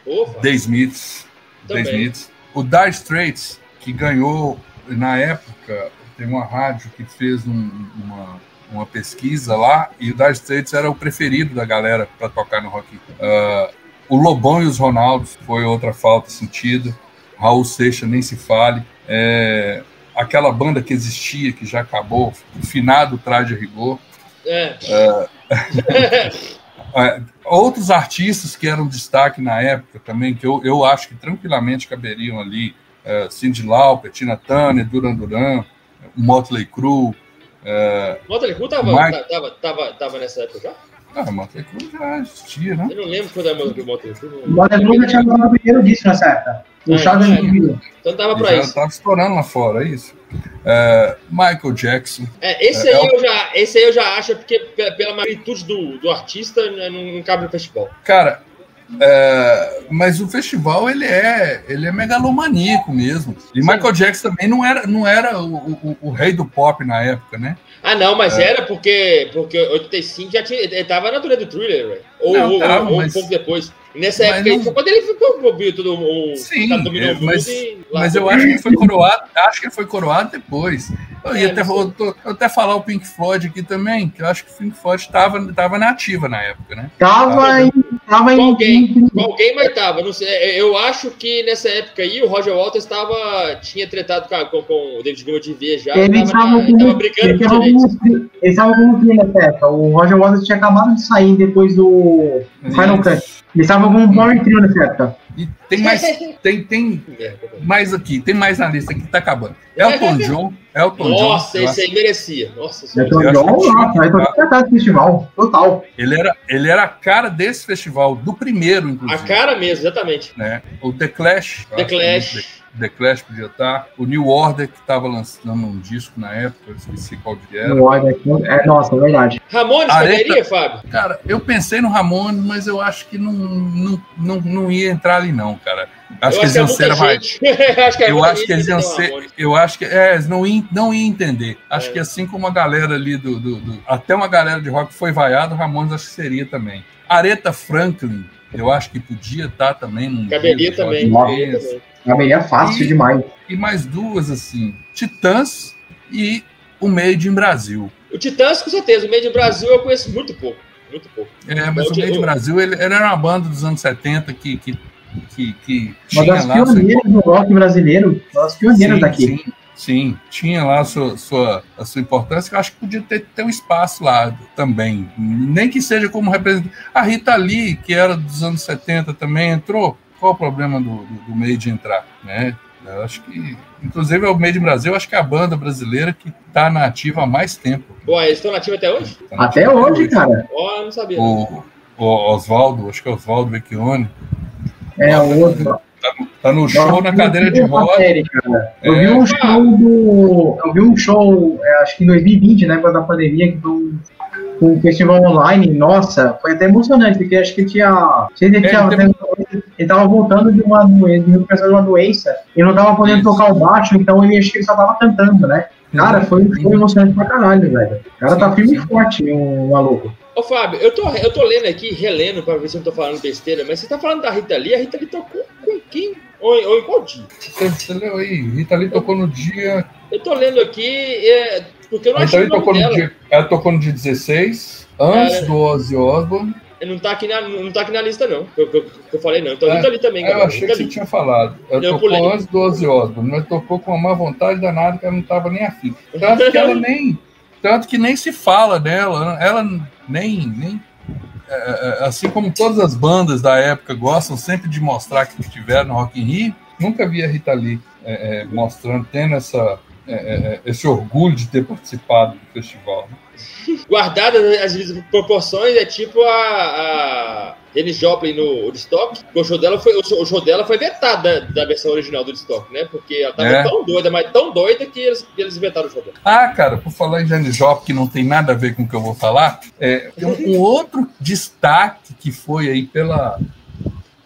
uh, The Smiths, The Smiths, o Dire Straits, que ganhou na época, tem uma rádio que fez um, uma, uma pesquisa lá e o Dire Straits era o preferido da galera para tocar no Rock. Uh, o Lobão e os Ronaldos foi outra falta sentida. Raul Seixas nem se fale. É, aquela banda que existia, que já acabou, o finado Traje Rigor. É. É, [LAUGHS] é, outros artistas que eram destaque na época também, que eu, eu acho que tranquilamente caberiam ali, é, Cindy Lauper, Tina Turner, Duran Duran, Motley Crue. É, Motley Crue tava, Mike... tava, tava, tava nessa época já? Ah, Motley Crue já existia, né? Eu não lembro quando era o Motley Crue. O Motley Crue já tinha gravado o primeiro disco nessa época. O Chagas é. Então tava pra isso. Tava estourando lá fora, é isso. É, Michael Jackson. É, esse, é, aí é eu já, esse aí eu já acho, porque pela magnitude do, do artista, né, não, não cabe no festival. Cara, é, mas o festival ele é ele é megalomaníaco mesmo. E Sim. Michael Jackson também não era, não era o, o, o, rei do pop na época, né? Ah, não, mas é. era porque, porque 85 já tinha, ele tava na turnê do Thriller, ou, não, ou, ou mas... um pouco depois. Nessa mas época, não... quando ele ficou movido tudo o Sim, é, mas, mas eu acho que ele foi coroado, acho que foi coroado depois. Eu ia é, até, eu, eu até falar o Pink Floyd aqui também, que eu acho que o Pink Floyd estava tava na ativa na época, né? Tava, em, tava com alguém, com alguém, mas tava. Não sei, é, eu acho que nessa época aí o Roger Waters estava tinha tretado com, com, o David Gilmour de ver já. Ele estava brigando com Ele estava com o nessa época. O Roger Waters tinha acabado de sair depois do Final Cut. Eles estavam com um power trio nessa época. E tem mais, [LAUGHS] tem, tem mais aqui, tem mais na lista aqui que tá acabando. Elton [LAUGHS] John, Elton John. Nossa, esse aí merecia. Nossa, Elton John, nossa, vai tocar do festival, total. Ele era, ele era a cara desse festival, do primeiro, inclusive. A cara mesmo, exatamente. Né? O The Clash. The Clash. The Clash podia estar. O New Order, que estava lançando um disco na época, eu esqueci qual que era. New Order, é, nossa, é verdade. Ramones Areta, poderia, Fábio? Cara, eu pensei no Ramones, mas eu acho que não, não, não, não ia entrar ali, não, cara. Acho eu que eles iam ser mais. [LAUGHS] eu acho que eles iam ser. Eu acho que. É, eles não iam, não iam entender. Acho é. que assim como a galera ali do, do, do, Até uma galera de rock foi vaiado, Ramones acho que seria também. Aretha Franklin, eu acho que podia estar também. Num Caberia também. Caberia fácil e, demais. E mais duas, assim: Titãs e o Made in Brasil. O Titãs, com certeza. O Made in Brasil eu conheço muito pouco. Muito pouco. É, mas o, o Made in Brasil, ele, ele, era uma banda dos anos 70 que, que, que, que uma das pioneiras do rock brasileiro. Uma das pioneiras sim, daqui. Sim. Sim, tinha lá a sua, sua, a sua importância, que eu acho que podia ter, ter um espaço lá também. Nem que seja como representante. A Rita Lee, que era dos anos 70 também, entrou qual o problema do, do, do Made entrar, né? Eu acho que, inclusive, é o Made in Brasil, acho que é a banda brasileira que está nativa há mais tempo. Pô, eles estão nativos até hoje? Tá até hoje, cara. Ó, oh, não sabia. O, o Oswaldo, acho que é Oswaldo Vecchione. É, o outro. Tá, tá, no show na cadeira de roda. Eu vi um show do. Eu vi um show, é, acho que em 2020, né, quando a pandemia, que foi um com o festival online, nossa, foi até emocionante, porque acho que tinha. Ele, é, tinha, teve... ele tava voltando de uma doença, de uma doença, e não tava podendo Isso. tocar o baixo, então ele acho que ele só tava cantando, né? Cara, foi, foi emocionante pra caralho, velho. O cara tá firme e forte, um maluco. Ô, Fábio, eu tô, eu tô lendo aqui, relendo, pra ver se eu tô falando besteira, mas você tá falando da Rita Lee? A Rita Lee tocou Ou, ou em qual dia? Você, você leu aí, Rita Lee tocou no dia. Eu tô lendo aqui, é, porque eu não Rita achei Lee tocou no dia. Ela tocou no dia 16, antes É. do Ozzy Osbourne. Não tá, aqui na, não tá aqui na lista, não. Que eu, que eu- que eu falei, não. Então, É, Rita Lee também, É, eu achei Rita que você Lee. tinha falado. Ela Eu tocou antes do Ozzy Osbourne, mas tocou com uma má vontade danada que ela não tava nem afim. Tanto que ela [LAUGHS] nem. Tanto que nem se fala dela. Ela nem. nem é, é, assim como todas as bandas da época gostam sempre de mostrar que estiveram no Rock in Rio, nunca vi a Rita Lee é, é, mostrando, tendo essa, é, é, esse orgulho de ter participado do festival. né? Guardadas as devidas proporções, é tipo a, a Janis Joplin no Woodstock. O show dela foi, o show- dela foi vetado da, da versão original do Woodstock, né? Porque ela tava É. tão doida, mas tão doida que eles, que eles inventaram o show dela. Ah, cara, por falar em Janis Joplin, que não tem nada a ver com o que eu vou falar, é, um, um outro destaque que foi aí pela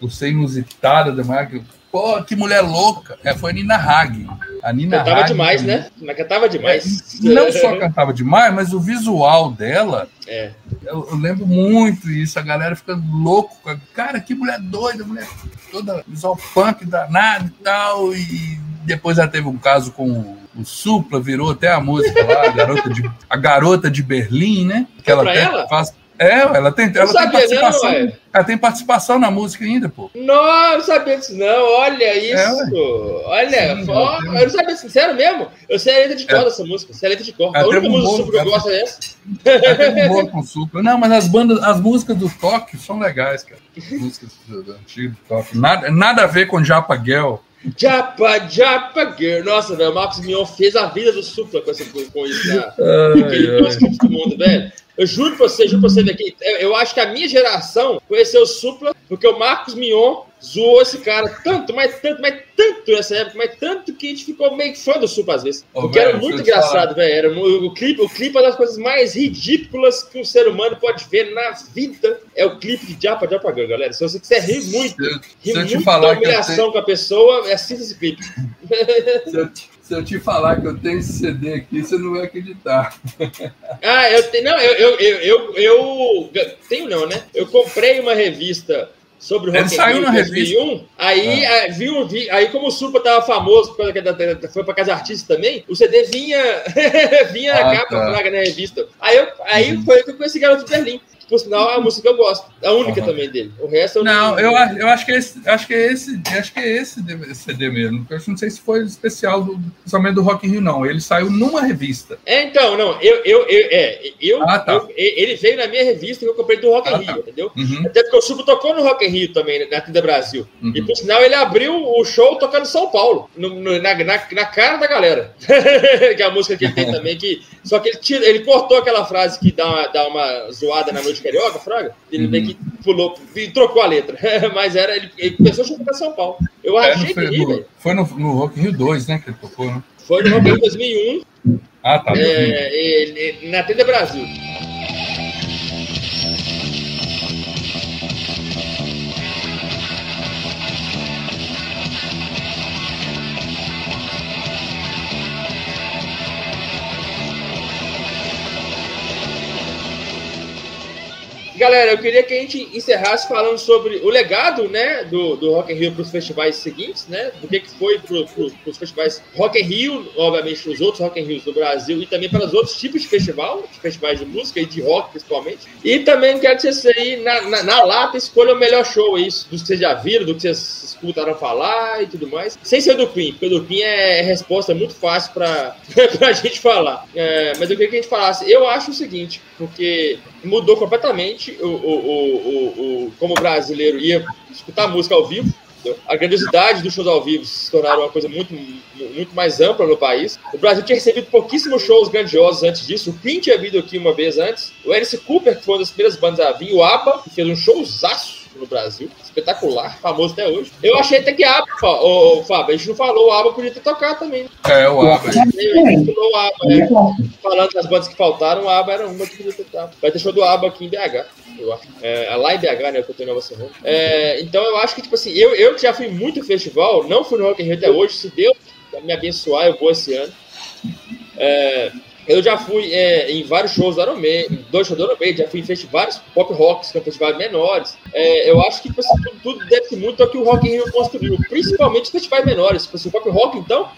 por ser inusitada da Mag, pô, que mulher louca, é, foi a Nina Hagen. A Nina Cantava Hagen demais, também. né? Mas cantava demais. É, não só cantava demais, mas o visual dela, É. eu, eu lembro muito isso, a galera fica louco. Cara, que mulher doida, mulher toda visual punk danado e tal. E depois ela teve um caso com o, o Supla, virou até a música lá, a garota de, a garota de Berlim, né? Que ela até ela? faz. É, ela tem, ela tem participação. não, ela tem participação na música ainda, pô. Não, eu não sabia disso, não. Olha isso. É, Olha, Sim, ó, ela eu não sabia disso. Sério mesmo? Eu sei a letra de cor É. dessa música. Sei a letra de cor. Ela a única um música sobre que eu ela- gosto é essa. Ela tem um humor com Supla. Não, mas as bandas, as músicas do Tóquio são legais, cara. As músicas do, do antigo Tóquio. Nada, nada a ver com Japa Girl. Japa, Japa Girl. Nossa, velho, o Marcos Mion fez a vida do Supla com, essa, com, com isso. Né? Aquele dois clipes do mundo, velho. Eu juro pra você, juro pra você aqui. Eu, eu acho que a minha geração conheceu o Supla porque o Marcos Mion zoou esse cara tanto, mas tanto, mas tanto nessa época, mas tanto que a gente ficou meio fã do Supla às vezes. Ô, Porque velho, era muito te engraçado, velho. Era mu- O clipe, o clipe é uma das coisas mais ridículas que um ser humano pode ver na vida. É o clipe de Japa Japa Girl, galera. Se você quiser rir muito, Se eu, rir se eu te muito falar da eu humilhação com a pessoa, assista esse clipe. [LAUGHS] se eu, se eu te falar que eu tenho esse CD aqui, você não vai acreditar. [LAUGHS] Ah, eu tenho. Não, eu, eu, eu, eu, tenho não, né? Eu comprei uma revista sobre o Ele Rock in saiu na 2001, aí, ah, viu, vi, aí como o Supla tava famoso, por causa que da- da- foi pra casa artista também, o CD vinha, [LAUGHS] vinha Ah, na capa, tá. na revista. Aí, eu, aí Uhum. foi que eu conheci Garoto de Berlim. Por sinal, é a música que eu gosto. A única Uhum. também dele. O resto eu Não, eu, acho- eu acho que é esse, acho que é esse, acho que é esse CD mesmo. Eu não sei se foi especial do, somente do Rock in Rio, não. Ele saiu numa revista. É, então, não, eu, eu, eu, é, eu, Ah, tá. eu- ele veio na minha revista que eu comprei do Rock in Ah, Rio, tá. entendeu? Uhum, Até porque o Supla tocou no Rock in Rio também, na Tenda Brasil. uhum. E por sinal, ele abriu o show tocando São Paulo, no- no- na, na, na cara da galera. [LAUGHS] que é a música que ele tem também, que. Só que ele, tira, ele cortou aquela frase que dá uma, dá uma zoada na noite carioca, Fraga. Ele Uhum. meio que pulou e trocou a letra. [LAUGHS] Mas era, ele, ele começou a tocar São Paulo. Eu É, achei foi, que rir, no, foi no, no Rock Rio 2, né? Que ele tocou, né? Foi no Rock Rio 2001, Ah, tá. é, ele- na Tenda Brasil. Galera, eu queria que a gente encerrasse falando sobre o legado, né, do, do Rock in Rio para os festivais seguintes, né, do que, que foi para os festivais Rock in Rio, obviamente os outros Rock in Rios do Brasil e também para os outros tipos de festival, de festivais de música e de rock principalmente. E também quero que vocês aí, na, na, na lata, escolham o melhor show aí, do que vocês já viram, do que vocês escutaram falar e tudo mais. Sem ser do Queen, porque o do Queen é resposta muito fácil para [LAUGHS] a gente falar. É, mas eu queria que a gente falasse. Eu acho o seguinte, porque mudou completamente o, o, o, como brasileiro ia escutar música ao vivo. A grandiosidade dos shows ao vivo se tornaram uma coisa muito, muito mais ampla no país. O Brasil tinha recebido pouquíssimos shows grandiosos antes disso. O Queen tinha vindo aqui uma vez antes. O Alice Cooper, que foi uma das primeiras bandas a vir. O ABBA, que fez um showzaço no Brasil. Espetacular, famoso até hoje. Eu achei até que a ABBA, ô, ô, Fábio, a gente não falou, o ABBA podia ter tocado também. né? É, o ABBA. A gente falou Eu né? Falando das bandas que faltaram, o ABBA era uma que podia ter tocado. Vai ter show do ABBA aqui em BH. Eu acho. É, lá em BH, né? Que eu tenho Nova Serrana. É, então eu acho que, tipo assim, eu, eu que já fui muito festival, não fui no Rock in Rio até hoje, se Deus me abençoar, eu vou esse ano. É, Eu já fui é, em vários shows do Iron Maiden, dois shows do Iron Maiden, já fui em festivais pop rocks, que são festivais menores. É, eu acho que tipo assim, tudo, tudo deve muito ao que o Rock in Rio construiu, principalmente festivais menores. Tipo assim, o pop rock, então,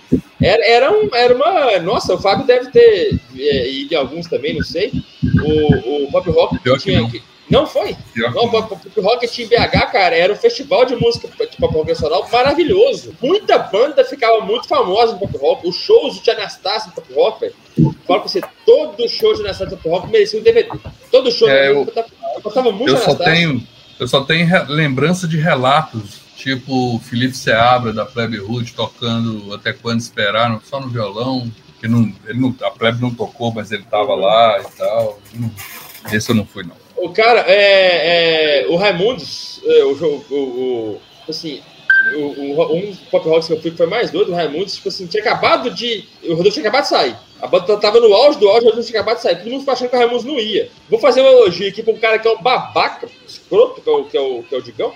era, era, um, era uma. Nossa, o Fábio deve ter é, ido em alguns também, não sei. O, o pop rock tinha. Que, não foi. Não, o Pop Rocket em BH, cara, era um festival de música de pop rock nacional maravilhoso. Muita banda ficava muito famosa no pop rock. Os shows de Anastácio no pop rock, velho. Falo pra você, todo show de Anastácio no pop rock merecia um DVD. Todo show é, eu, eu gostava muito eu só tenho Eu só tenho lembrança de relatos, tipo Felipe Seabra da Plebe Hood tocando Até Quando Esperaram, só no violão. Que não, ele não, a Plebe não tocou, mas ele tava lá e tal. Esse eu não fui, não. O cara, é, é o Raimundos, é, o, o, o, assim, o, um pop rocks que eu fui que foi mais doido, o Raimundos, tipo assim, tinha acabado de. O Rodolfo tinha acabado de sair. A banda tava no auge do auge, o Rodolfo tinha acabado de sair. Todo mundo achando que o Raimundos não ia. Vou fazer um elogio aqui pra um cara que é um babaca, escroto, que é o, que é o, que é o Digão.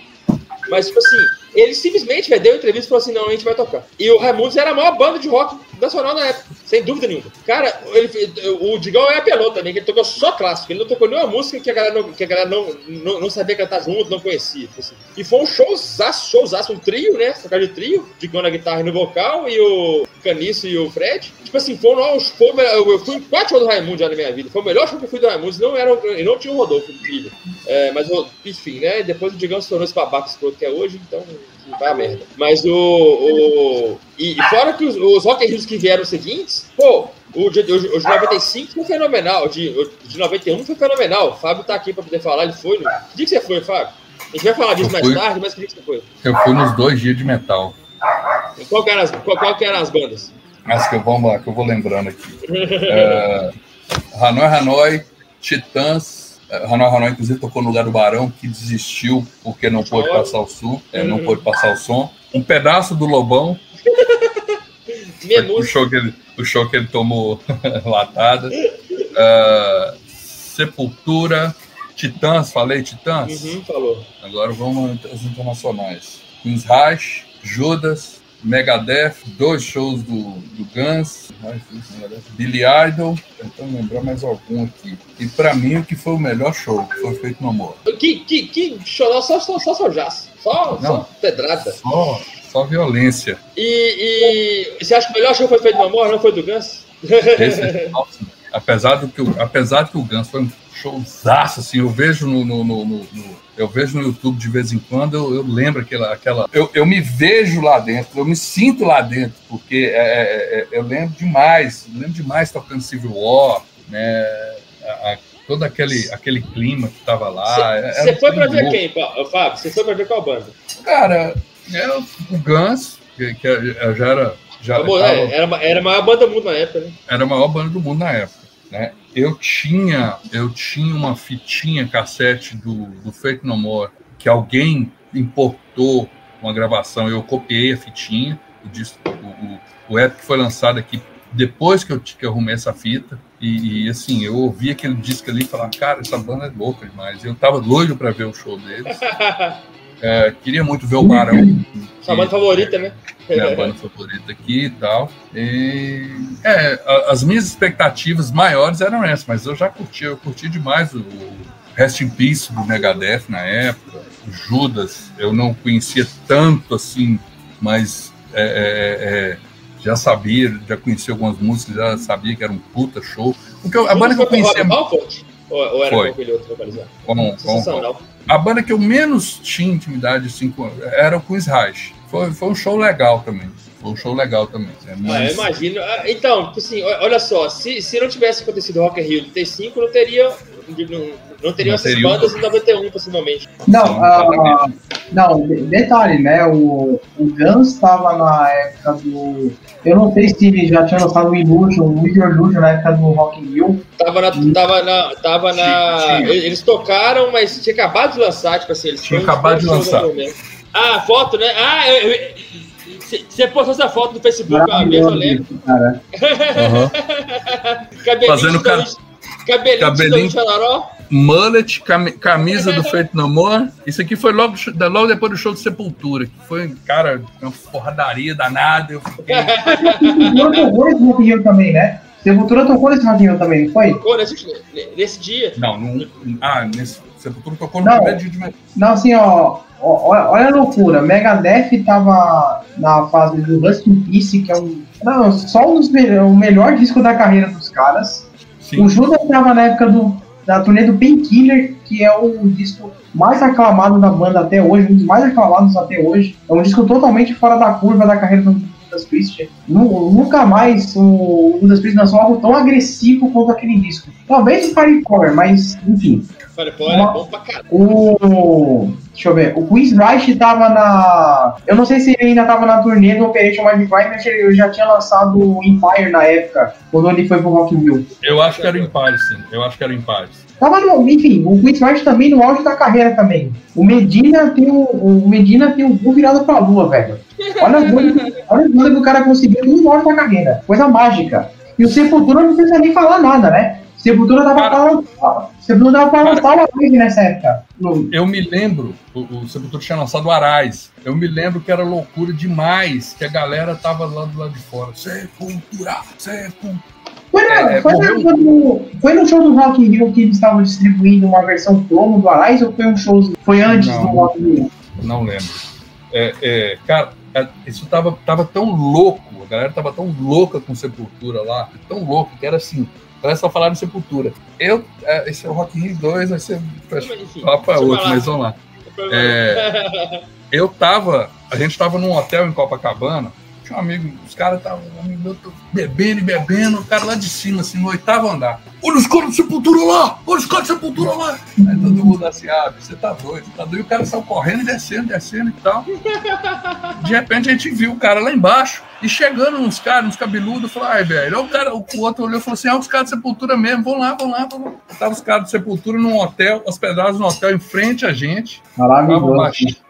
Mas, tipo assim, ele simplesmente véio, deu entrevista e falou assim: não, a gente vai tocar. E o Raimundos era a maior banda de rock nacional na época, sem dúvida nenhuma. Cara, ele, o Digão é apelou também, que ele tocou só clássico. Ele não tocou nenhuma música que a galera não, que a galera não, não, não sabia cantar junto, não conhecia. Tipo assim. E foi um showzaço, showzaço, um trio, né? Tocar de trio, Digão na guitarra e no vocal, e o Caniço e o Fred. Tipo assim, foi, um, foi eu fui em quatro shows do Raimundo já na minha vida. Foi o melhor show que eu fui do Raimundo, não, era, e não tinha o Rodolfo, incrível. É, mas, enfim, né? Depois o Digão se tornou esse babaca escroto que é hoje, então vai a merda. Mas o. o e, fora que os, os Rock Hills que vieram seguintes, pô, o de, o, o de 95 foi fenomenal. O de, o de 91 foi fenomenal. O Fábio tá aqui pra poder falar, ele foi. No... Que dia que você foi, Fábio? A gente vai falar disso mais tarde, mas que dia que você foi? Eu fui nos dois dias de metal. E qual que eram as, qual, qual que eram as bandas? As que eu, vamos lá, que eu vou lembrando aqui. [LAUGHS] é, Hanoi Hanoi, Titãs, Hanoi Hanoi, inclusive, tocou no lugar do Barão, que desistiu porque não pôde passar o som. É, não pôde passar o som. Um pedaço do Lobão. [LAUGHS] o, show que ele, o show que ele tomou [LAUGHS] latada. Uh, Sepultura. Titãs, falei Titãs? Uhum, falou. Agora vamos às internacionais. Queens Judas, Megadeth, dois shows do, do Guns, Billy Idol, tentando lembrar mais algum aqui. E para mim, o que foi o melhor show que foi feito no amor. Que, que, que show, só, só, só, só jazz, só, Não, só pedrada. Só, só violência. E, e você acha que o melhor show foi feito no amor, não foi do Guns? Esse é [LAUGHS] apesar, do que, apesar de que o Guns foi um showzaço, assim, eu vejo no, no, no, no eu vejo no YouTube de vez em quando, eu, eu lembro aquela. aquela eu, eu me vejo lá dentro, eu me sinto lá dentro, porque é, é, é eu lembro demais, eu lembro demais tocando Civil War, né? A, a, todo aquele, aquele clima que tava lá. Você foi para ver quem, Fábio? Você foi para ver qual banda? Cara, é o Guns, que, que já era. Já Amor, tava, é, era, era a maior banda do mundo na época, né? Era a maior banda do mundo na época. Né? Eu tinha eu tinha uma fitinha cassete do, do Fate No More que alguém importou uma gravação, eu copiei a fitinha, o, disco, o, o, o Epic foi lançado aqui depois que eu, que eu arrumei essa fita, e, e, assim, eu ouvi aquele disco ali e falava, cara, essa banda é louca demais. Eu tava doido para ver o show deles. [LAUGHS] É, queria muito ver o Barão. Sua banda favorita, né? Minha banda favorita aqui e tal. E, é, as minhas expectativas maiores eram essas, mas eu já curti, eu curti demais o, Rest in Peace do Megadeth na época, o Judas, eu não conhecia tanto assim, mas é, é, é já sabia, já conhecia algumas músicas, já sabia que era um puta show. Porque a banda que eu conhecia. Ou, ou era foi. com aquele outro vocalizado? Com, com, a banda que eu menos tinha intimidade assim, era o Queen's Reich. Foi, foi um show legal também. Foi um show legal também. Mas... Ah, eu imagino. Ah, então, tipo assim, olha só, se, se não tivesse acontecido o Rock in Rio de T5, não teria não, não teriam essas bandas em 91, possivelmente. Não, uh, não, detalhe, né? O, o Guns estava na época do. Eu não sei se já tinha lançado o Illusion, o Winter Illusion na época do Rock in Rio. Tava na. Tava na, tava na eles tocaram, mas tinha acabado de lançar, tipo assim, eles tinham acabado de lançar. Ah, foto, né? Ah, eu, você postou essa foto no Facebook uma vez, eu lembro. Cara. [LAUGHS] Uhum. Fazendo cara. Cabelinho, Cabelinho de Xararó. Mullet, camisa do Feito No More. Isso aqui foi logo, logo depois do show de Sepultura, que foi, cara, uma porradaria danada. Eu fiquei. também, né? Sepultura tocou nesse Rock in também, não foi? Tocou nesse, nesse dia. Não, não. Ah, nesse. Sepultura tocou no Não. primeiro dia de. Não, assim, ó, ó, olha olha a loucura. Megadeth tava na fase do Rust in Peace, que é um. Não, só um dos o melhor disco da carreira dos caras. Sim. O Judas tava na época do, da turnê do Painkiller, que é o disco mais aclamado da banda até hoje, um dos mais aclamados até hoje. É um disco totalmente fora da curva da carreira do Judas Priest. Nu- Nunca mais o Judas Priest lançou algo tão agressivo quanto aquele disco. Talvez o Firepower, mas enfim. Pô, era bom pra caralho. O. Deixa eu ver. O Quiz Reich tava na. Eu não sei se ele ainda tava na turnê do Operation Mindcrime, mas ele já tinha lançado o Empire na época, quando ele foi pro Rock in Rio. Eu acho que era o Empire, sim. Eu acho que era o Empire. Tava no. Enfim, o Quiz Reich também no auge da carreira também. O Medina tem o. O Medina tem o cu virado pra lua, velho. Olha as olha as que o cara conseguiu tudo no auge da carreira. Coisa mágica. E o Sepultura não precisa nem falar nada, né? Sepultura tava pra lançar. Sepultura tava pra lançar uma live nessa época. No- Eu me lembro, o, o Sepultura tinha lançado o Arais. Eu me lembro que era loucura demais, que a galera tava lá do lado de fora. Sepultura, Sepultura. Foi, na, É, foi, na morreu. do- foi no show do Rock in Rio que eles estavam distribuindo uma versão promo do Arais ou foi um show. Foi antes Não. do Rock in Rio? Não lembro. É, é, cara, isso tava, tava tão louco, a galera tava tão louca com Sepultura lá, tão louco, que era assim, parece só falar de Sepultura. Eu, é, esse é o Rock in Rio 2, vai ser deixa eu outro, mas vamos lá. É, [LAUGHS] eu tava, a gente tava num hotel em Copacabana, tinha um amigo, caras estavam tô bebendo e bebendo, o cara lá de cima, assim, no oitavo andar. Olha os caras de sepultura lá! Olha os caras de sepultura lá! Aí todo mundo assim, ah, você tá doido, você tá doido. E o cara saiu correndo e descendo, descendo e tal. De repente a gente viu o cara lá embaixo e chegando uns caras, uns cabeludos, falou, ai, velho. O, cara, o outro olhou e falou assim: ah, os caras de sepultura mesmo, vão lá, vão lá, vão lá. Tava os caras de sepultura num hotel, hospedados num hotel em frente a gente. Maravilhoso.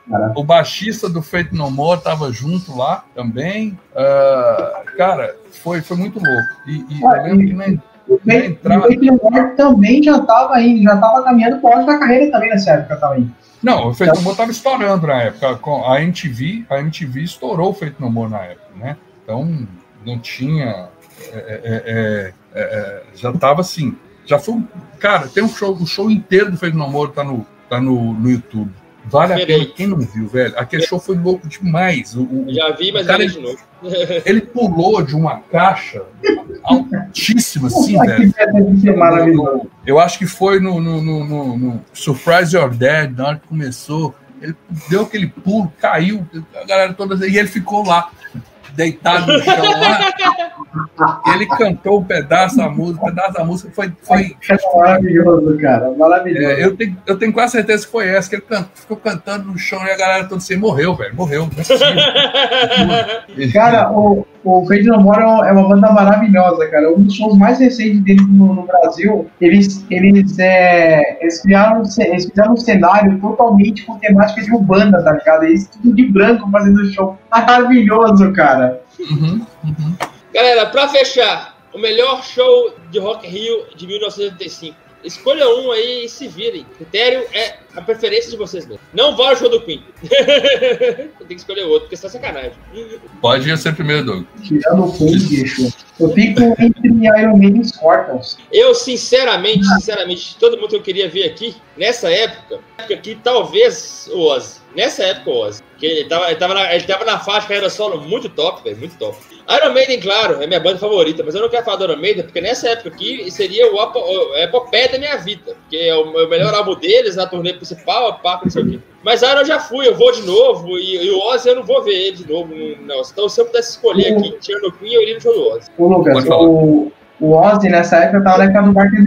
cara. o baixista do Feito No More tava junto lá também. Ah, cara, foi, foi muito louco. E, e Ah, eu lembro e- que na Fate entrada. o No também já tava indo, já tava caminhando auge da carreira também nessa época também. Não, o Feito No More tava estourando na época. Com a MTV, a MTV estourou o Feito No More na época, né? Então não tinha. é, é, é, é, é, já tava assim. Já foi. um- Cara, tem um show, o show inteiro do Feito No More tá no, tá no, no YouTube. Vale a Peraí. pena. Quem não viu, velho? Aquele show foi louco demais. O, o- Já vi, mas cara- vi de novo. ele pulou de uma caixa altíssima, assim, velho. Eu acho que foi no, no, no, no- no Surprise Your Dead, na hora que começou. Ele deu aquele pulo, caiu, a galera toda. E ele ficou lá, deitado no chão lá. Ele cantou um pedaço da música, um pedaço da música foi. foi É maravilhoso, cara. Maravilhoso. é, eu, tenho, eu tenho quase certeza que foi essa, que ele can- ficou cantando no chão e a galera toda assim, morreu, velho, morreu. é. [LAUGHS] Cara, o, o Fate No More é uma banda maravilhosa, cara. Um dos shows mais recentes deles no, no Brasil, eles, eles, é, eles, criaram, um eles fizeram um cenário totalmente com temática de Umbanda, tá ligado? Eles tudo de branco fazendo show. Maravilhoso, cara. Uhum, uhum. Galera, pra fechar, o melhor show de Rock Rio de 1985. Escolha um aí e se virem. O critério é a preferência de vocês mesmo. Não vale o show do Queen. [LAUGHS] Tem que escolher outro, porque você tá sacanagem. Pode ir ser primeiro, Doug. Tirando o Queen, bicho. Eu fico entre Iron Maiden e Scorpions. Eu, sinceramente, sinceramente, todo mundo que eu queria ver aqui, nessa época, época aqui, talvez o Ozzy. Nessa época, o Ozzy. Porque ele tava, ele tava, na, ele tava na faixa carreira solo muito top, velho, muito top. Iron Maiden, claro, é minha banda favorita, mas eu não quero falar do Iron Maiden, porque nessa época aqui seria o, apo, o a epopeia da minha vida. Porque é o, é o melhor álbum deles na turnê principal, a papo, não sei o quê. Mas Iron eu já fui, eu vou de novo, e, e o Ozzy eu não vou ver ele de novo. Não. Então, se eu pudesse escolher aqui, tirando o Queen, eu iria no show do Ozzy. Ô, Lucas, o, o Ozzy nessa época tava na época do Barker.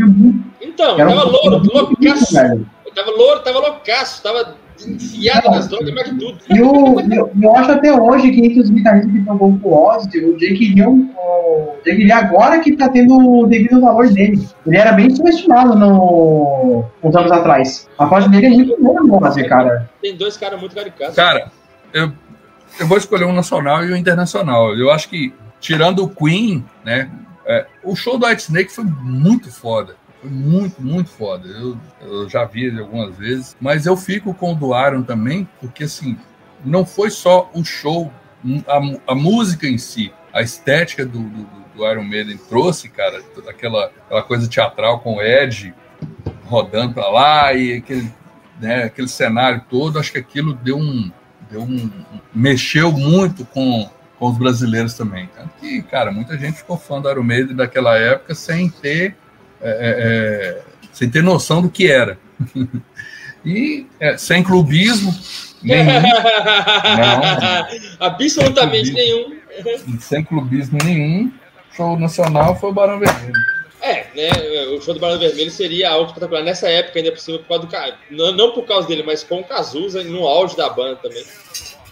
Então, tava um louro, muito loucaço. tava louro, tava loucaço, tava enfiado nas drogas mais que tudo. E eu, eu, eu acho até hoje que entre os guitarristas que tocou com o Ozzy, o Jake é um- o Jake Lee agora que tá tendo o devido valor dele. Ele era bem subestimado no, uns anos atrás. A voz dele é muito boa no Ozzy, cara. Tem dois caras muito caricatos. Cara, eu, eu vou escolher um nacional e um internacional. Eu acho que, tirando o Queen, né? é, o show do White Snake foi muito foda. Muito, muito foda. Eu, eu já vi ele algumas vezes. Mas eu fico com o do Aaron também, porque assim, não foi só o show, a, a música em si, a estética do, do, do Iron Maiden trouxe, cara, aquela, aquela coisa teatral com o Ed rodando para lá e aquele, né, aquele cenário todo, acho que aquilo deu um, deu um mexeu muito com, com os brasileiros também. Que, cara, muita gente ficou fã do Iron Maiden daquela época sem ter é, é, é sem ter noção do que era. [LAUGHS] e é, sem clubismo nenhum. [LAUGHS] não, Absolutamente sem clubismo, nenhum. Sem clubismo nenhum. Show nacional foi o Barão Vermelho. É, né? O show do Barão Vermelho seria algo espetacular nessa época, ainda por cima, por causa do não, não por causa dele, mas com o Cazuza no auge da banda também.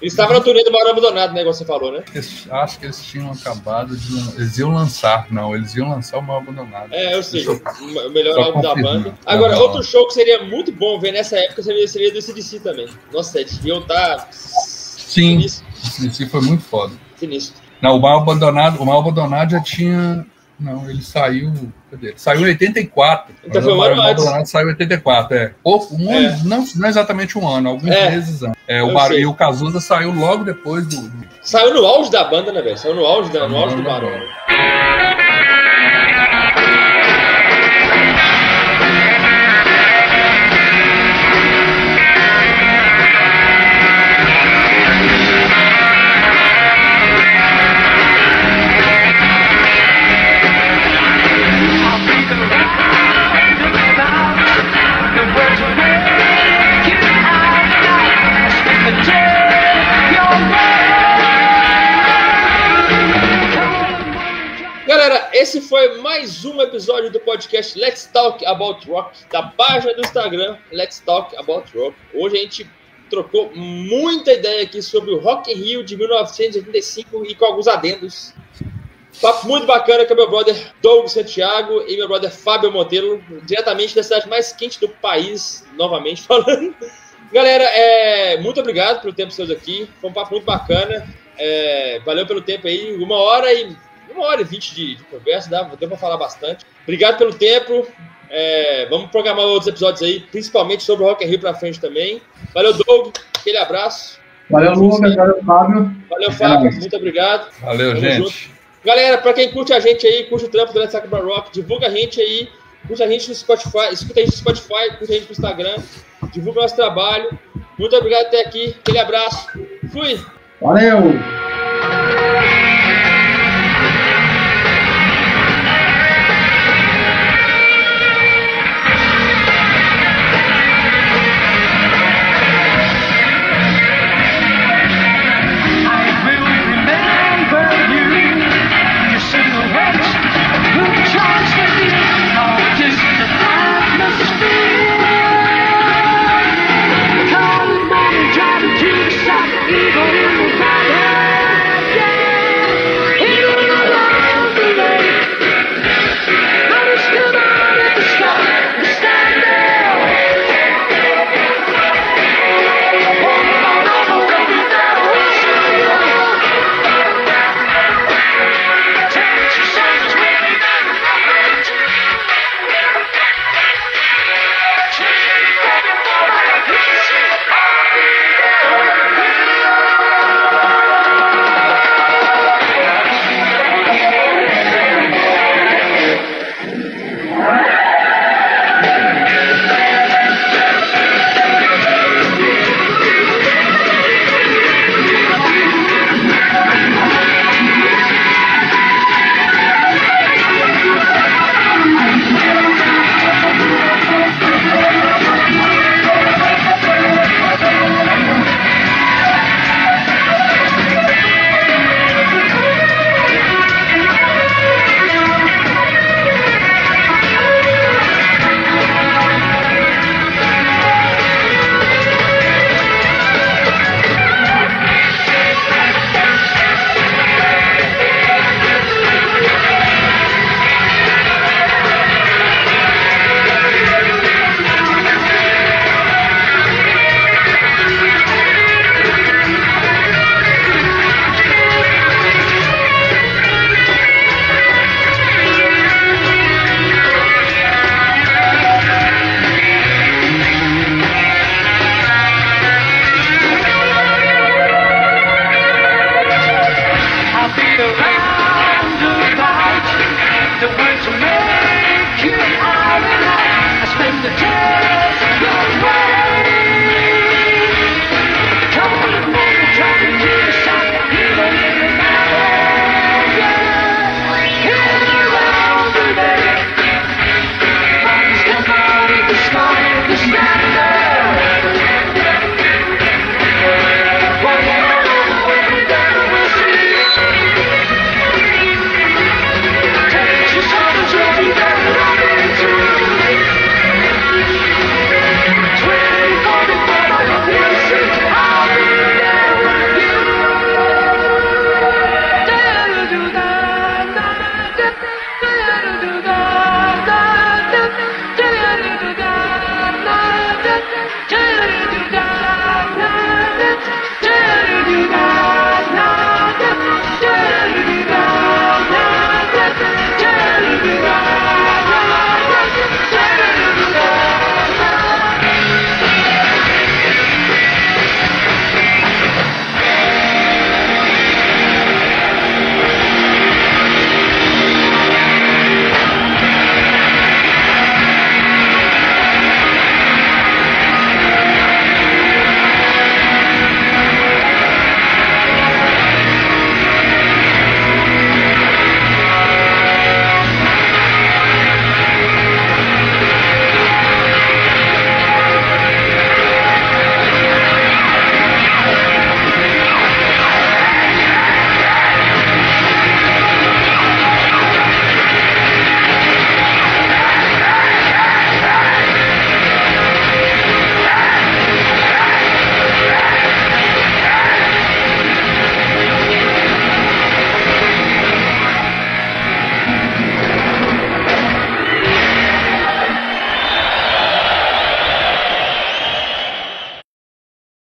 Eles estavam na turnê do Barão Abandonado, né? Igual você falou, né? Eles, acho que eles tinham acabado de. Eles iam lançar, não, eles iam lançar o Barão Abandonado. É, eu sei. O melhor álbum da banda. Agora, outro show que seria muito bom ver nessa época seria, seria do CDC também. Nossa, eles iam estar. Sim. Sinistro. O CDC foi muito foda. Sinistro. Não, o Mal Abandonado, o Mal Abandonado já tinha. Não, ele saiu. Cadê? Ele saiu em 84. Então foi um ano antes. Saiu em 84, é. Pouco, um é. Não, não exatamente um ano, alguns é. meses antes. É, o Bar... E o Cazuza saiu logo depois do. Saiu no auge da banda, né, velho? Saiu no auge, da, no auge do Barão. Esse foi mais um episódio do podcast Let's Talk About Rock, da página do Instagram Let's Talk About Rock. Hoje a gente trocou muita ideia aqui sobre o Rock in Rio de 1985 e com alguns adendos. Papo muito bacana com meu brother Doug Santiago e meu brother Fábio Monteiro, diretamente da cidade mais quente do país, novamente [LAUGHS] falando. Galera, é, muito obrigado pelo tempo seus aqui. Foi um papo muito bacana. É, valeu pelo tempo aí. Uma hora e uma hora e vinte de, de, conversa, dá, deu para falar bastante. Obrigado pelo tempo. É, vamos programar outros episódios aí, principalmente sobre o Rock in Rio para frente também. Valeu, Doug. Aquele abraço. Valeu, Lucas. Valeu, Fábio. Valeu, Fábio. Muito obrigado. Valeu, Tamo gente. Junto. Galera, para quem curte a gente aí, curte o trampo do Let's Talk About Rock, divulga a gente aí, curte a gente no Spotify, escuta a gente no Spotify, curte a gente no Instagram, divulga nosso trabalho. Muito obrigado até aqui. Aquele abraço. Fui. Valeu.